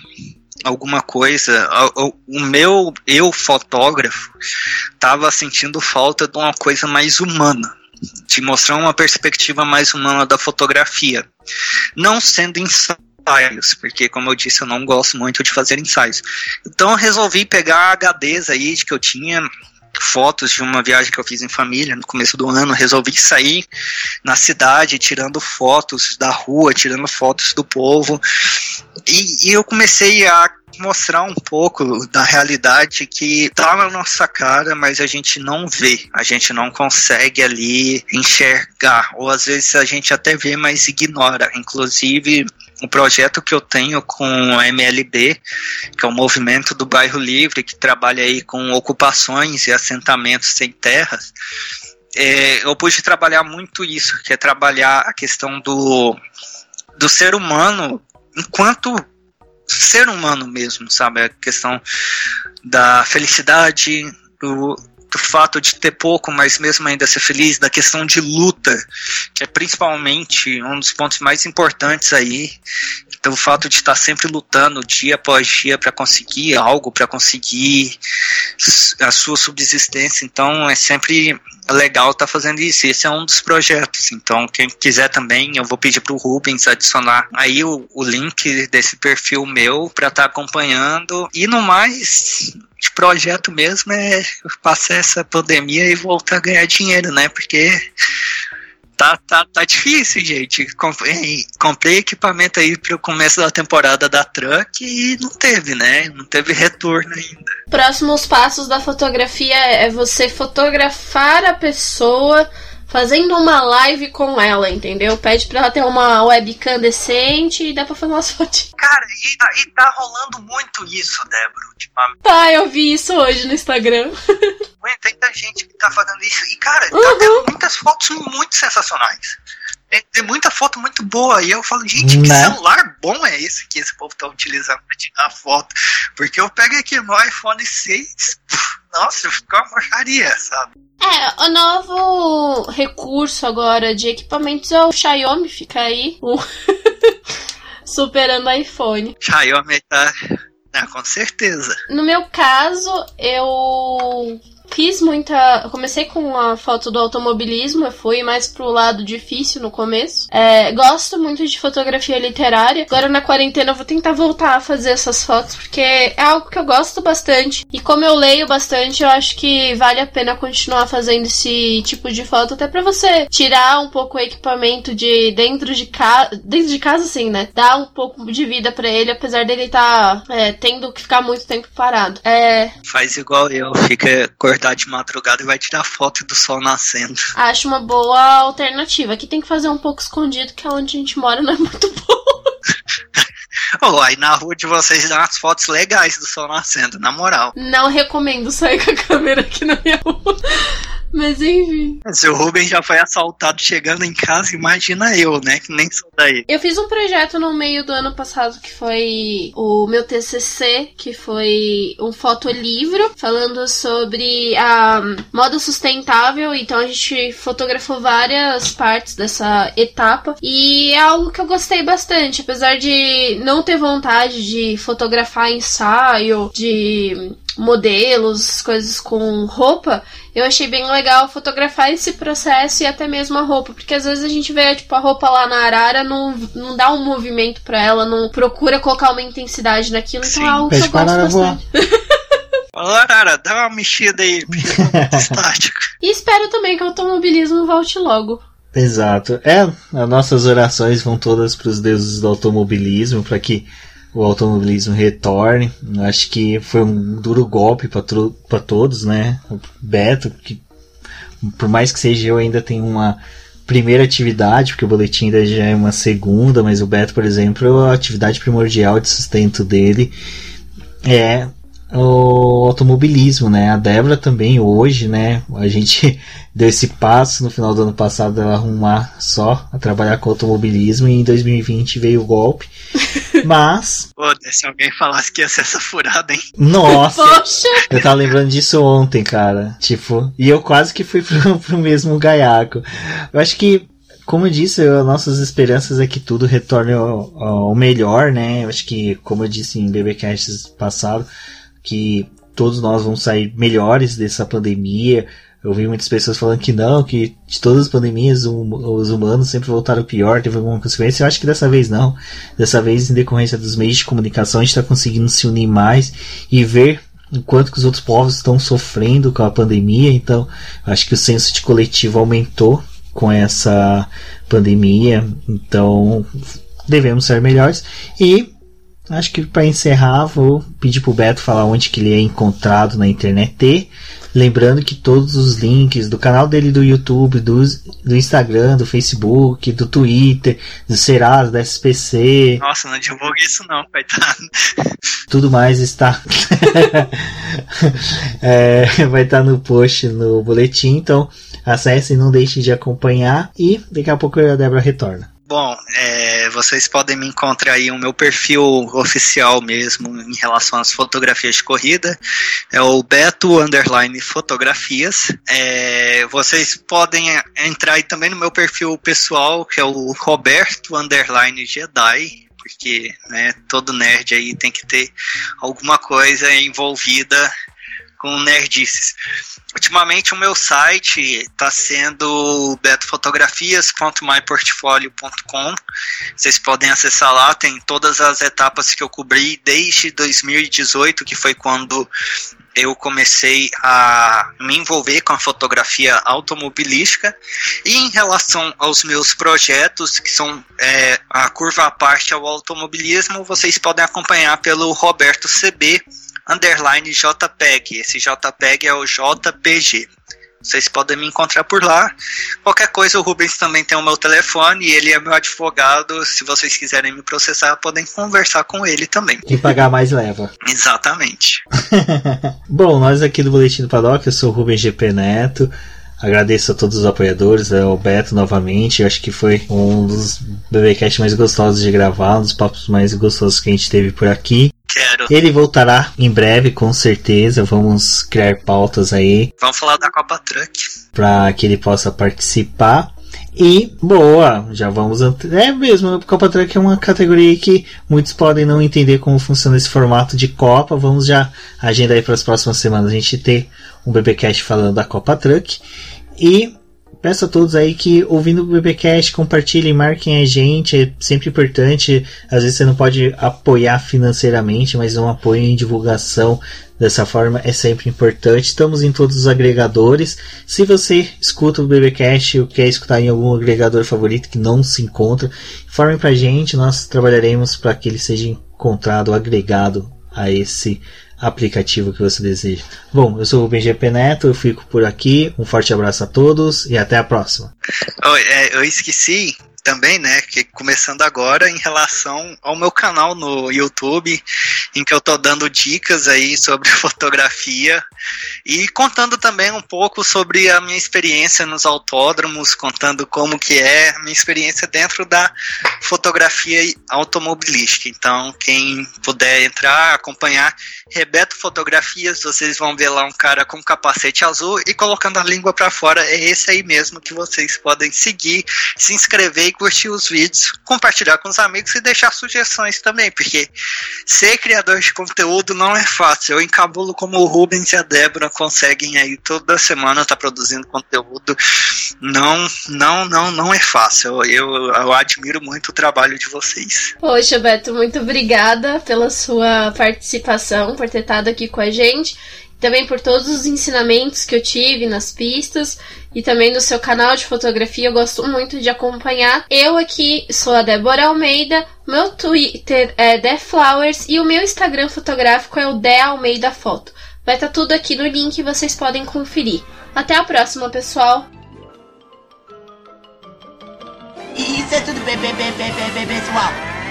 alguma coisa. O, meu eu fotógrafo estava sentindo falta de uma coisa mais humana, de mostrar uma perspectiva mais humana da fotografia, não sendo ensaios, porque como eu disse, eu não gosto muito de fazer ensaios. Então eu resolvi pegar HDs aí que eu tinha fotos de uma viagem que eu fiz em família no começo do ano. Resolvi sair na cidade tirando fotos da rua, tirando fotos do povo. E, e eu comecei a mostrar um pouco da realidade que tá na nossa cara, mas a gente não vê, a gente não consegue ali enxergar, ou às vezes a gente até vê, mas ignora. Inclusive, um projeto que eu tenho com o MLB, que é o Movimento do Bairro Livre, que trabalha aí com ocupações e assentamentos sem terras, é, eu pude trabalhar muito isso, que é trabalhar a questão do, do ser humano enquanto ser humano mesmo, sabe? A questão da felicidade, do, do fato de ter pouco, mas mesmo ainda ser feliz, da questão de luta, que é principalmente um dos pontos mais importantes aí. Então, o fato de estar sempre lutando dia após dia para conseguir algo, para conseguir a sua subsistência. Então, é sempre legal estar tá fazendo isso. Esse é um dos projetos. Então, quem quiser também, eu vou pedir para o Rubens adicionar aí o, o link desse perfil meu para estar tá acompanhando. E no mais, de projeto mesmo é passar essa pandemia e voltar a ganhar dinheiro, né? Porque tá, tá, tá difícil, gente. Comprei, comprei equipamento aí para o começo da temporada da Truck e não teve, né? Não teve retorno ainda. Próximos passos da fotografia é você fotografar a pessoa fazendo uma live com ela, entendeu? Pede pra ela ter uma webcam decente e dá pra fazer umas fotos. Cara, e, tá, e tá rolando muito isso, Débora, ultimamente. Tá, eu vi isso hoje no Instagram. Tem muita gente que tá fazendo isso. E, cara, tá uhum. tá tendo muitas fotos muito sensacionais. Tem muita foto muito boa. E eu falo, gente, que né? celular bom é esse que esse povo tá utilizando pra tirar foto? Porque eu pego aqui meu iPhone 6, nossa, ficou uma porcaria, sabe? É, o novo recurso agora de equipamentos é o Xiaomi, fica aí. Superando o iPhone. Xiaomi tá. É, com certeza. No meu caso, eu fiz muita. Comecei com a foto do automobilismo, eu fui mais pro lado difícil no começo. É, gosto muito de fotografia literária. Agora na quarentena eu vou tentar voltar a fazer essas fotos, porque é algo que eu gosto bastante. E como eu leio bastante, eu acho que vale a pena continuar fazendo esse tipo de foto, até para você tirar um pouco o equipamento de dentro de casa. Dentro de casa, sim, né? Dar um pouco de vida para ele, apesar dele estar tá, é, tendo que ficar muito tempo parado. É. Faz igual eu, fica cortando acordar de madrugada e vai tirar foto do sol nascendo. Acho uma boa alternativa. Aqui tem que fazer um pouco escondido, que é onde a gente mora não é muito bom. oh, aí na rua de vocês dá umas fotos legais do sol nascendo, na moral. Não recomendo sair com a câmera aqui na minha rua. Mas enfim. Se o Rubens já foi assaltado chegando em casa, imagina eu, né? Que nem sou daí. Eu fiz um projeto no meio do ano passado que foi o meu TCC, que foi um fotolivro falando sobre a moda sustentável. Então a gente fotografou várias partes dessa etapa e é algo que eu gostei bastante, apesar de não ter vontade de fotografar ensaio, de modelos, coisas com roupa, eu achei bem legal fotografar esse processo e até mesmo a roupa, porque às vezes a gente vê tipo a roupa lá na arara, não, não dá um movimento para ela, não procura colocar uma intensidade naquilo, então Sim. é algo que eu gosto bastante. Arara, dá uma mexida aí, estático. E espero também que o automobilismo volte logo. Exato. É, as nossas orações vão todas para os deuses do automobilismo, para que o automobilismo retorne. Acho que foi um duro golpe para todos, né? O Beto, que por mais que seja eu, ainda tenho uma primeira atividade, porque o boletim ainda já é uma segunda, mas o Beto, por exemplo, a atividade primordial de sustento dele é o automobilismo, né? A Débora também hoje, né? A gente deu esse passo no final do ano passado dela arrumar só a trabalhar com automobilismo e em 2020 veio o golpe. Mas. Pô, se alguém falasse que ia ser essa furada, hein? Nossa! Poxa! Eu tava lembrando disso ontem, cara. Tipo, e eu quase que fui pro, pro mesmo gaiaco. Eu acho que como eu disse, nossas esperanças é que tudo retorne ao, ao melhor, né? Eu acho que, como eu disse em BBcasts passado, que todos nós vamos sair melhores dessa pandemia. Eu vi muitas pessoas falando que não, que de todas as pandemias os humanos sempre voltaram pior, teve alguma consequência. Eu acho que dessa vez não. Dessa vez, em decorrência dos meios de comunicação, a gente está conseguindo se unir mais e ver enquanto que os outros povos estão sofrendo com a pandemia. Então, acho que o senso de coletivo aumentou com essa pandemia. Então, devemos ser melhores. E acho que para encerrar, vou pedir pro Beto falar onde que ele é encontrado na internet. Lembrando que todos os links do canal dele do YouTube, do, do Instagram, do Facebook, do Twitter, do Serasa, da SPC. Nossa, não divulgue isso não, coitado. Tudo mais está. é, vai estar tá no post no boletim, então acessem, não deixem de acompanhar e daqui a pouco a Débora retorna. Bom, é, vocês podem me encontrar aí o meu perfil oficial mesmo em relação às fotografias de corrida. É o Beto Underline Fotografias. É, vocês podem entrar aí também no meu perfil pessoal, que é o Roberto Underline Jedi. Porque né, todo nerd aí tem que ter alguma coisa envolvida com nerdices. Ultimamente o meu site está sendo betofotografias.myportfolio.com. Vocês podem acessar lá, tem todas as etapas que eu cobri desde 2018, que foi quando eu comecei a me envolver com a fotografia automobilística e em relação aos meus projetos que são é, a curva à parte ao automobilismo vocês podem acompanhar pelo Roberto CB underline JPEG. Esse JPEG é o JPG. Vocês podem me encontrar por lá. Qualquer coisa, o Rubens também tem o meu telefone e ele é meu advogado. Se vocês quiserem me processar, podem conversar com ele também. Quem pagar mais leva. Exatamente. Bom, nós aqui do Boletim do Paddock, eu sou o Rubens GP Neto. Agradeço a todos os apoiadores, ao Beto novamente. Eu acho que foi um dos BBcast mais gostosos de gravar, um dos papos mais gostosos que a gente teve por aqui. Quero. Ele voltará em breve, com certeza. Vamos criar pautas aí. Vamos falar da Copa Truck. Para que ele possa participar. E boa, já vamos. É mesmo, a Copa Truck é uma categoria que muitos podem não entender como funciona esse formato de Copa. Vamos já agendar aí para as próximas semanas a gente ter um BBcast falando da Copa Truck. E Peço a todos aí que, ouvindo o BBcast, compartilhem, marquem a gente, é sempre importante. Às vezes você não pode apoiar financeiramente, mas um apoio em divulgação dessa forma é sempre importante. Estamos em todos os agregadores. Se você escuta o BBcast ou quer escutar em algum agregador favorito que não se encontra, informe pra gente, nós trabalharemos para que ele seja encontrado, agregado a esse aplicativo que você deseja. Bom, eu sou o BGP Neto, eu fico por aqui. Um forte abraço a todos e até a próxima. Oh, é, eu esqueci também, né, que começando agora em relação ao meu canal no YouTube, em que eu tô dando dicas aí sobre fotografia e contando também um pouco sobre a minha experiência nos autódromos, contando como que é a minha experiência dentro da fotografia automobilística. Então, quem puder entrar, acompanhar Rebeto Fotografias, vocês vão ver lá um cara com capacete azul e colocando a língua para fora, é esse aí mesmo que vocês podem seguir, se inscrever curtir os vídeos, compartilhar com os amigos e deixar sugestões também, porque ser criador de conteúdo não é fácil. Eu encabulo como o Rubens e a Débora conseguem aí toda semana estar tá produzindo conteúdo. Não, não, não, não é fácil. Eu, eu admiro muito o trabalho de vocês. Poxa, Beto, muito obrigada pela sua participação, por ter estado aqui com a gente também por todos os ensinamentos que eu tive nas pistas e também no seu canal de fotografia. Eu gosto muito de acompanhar. Eu aqui sou a Débora Almeida, meu Twitter é TheFlowers e o meu Instagram fotográfico é o The Almeida Foto. Vai estar tá tudo aqui no link e vocês podem conferir. Até a próxima, pessoal! isso é tudo, pessoal.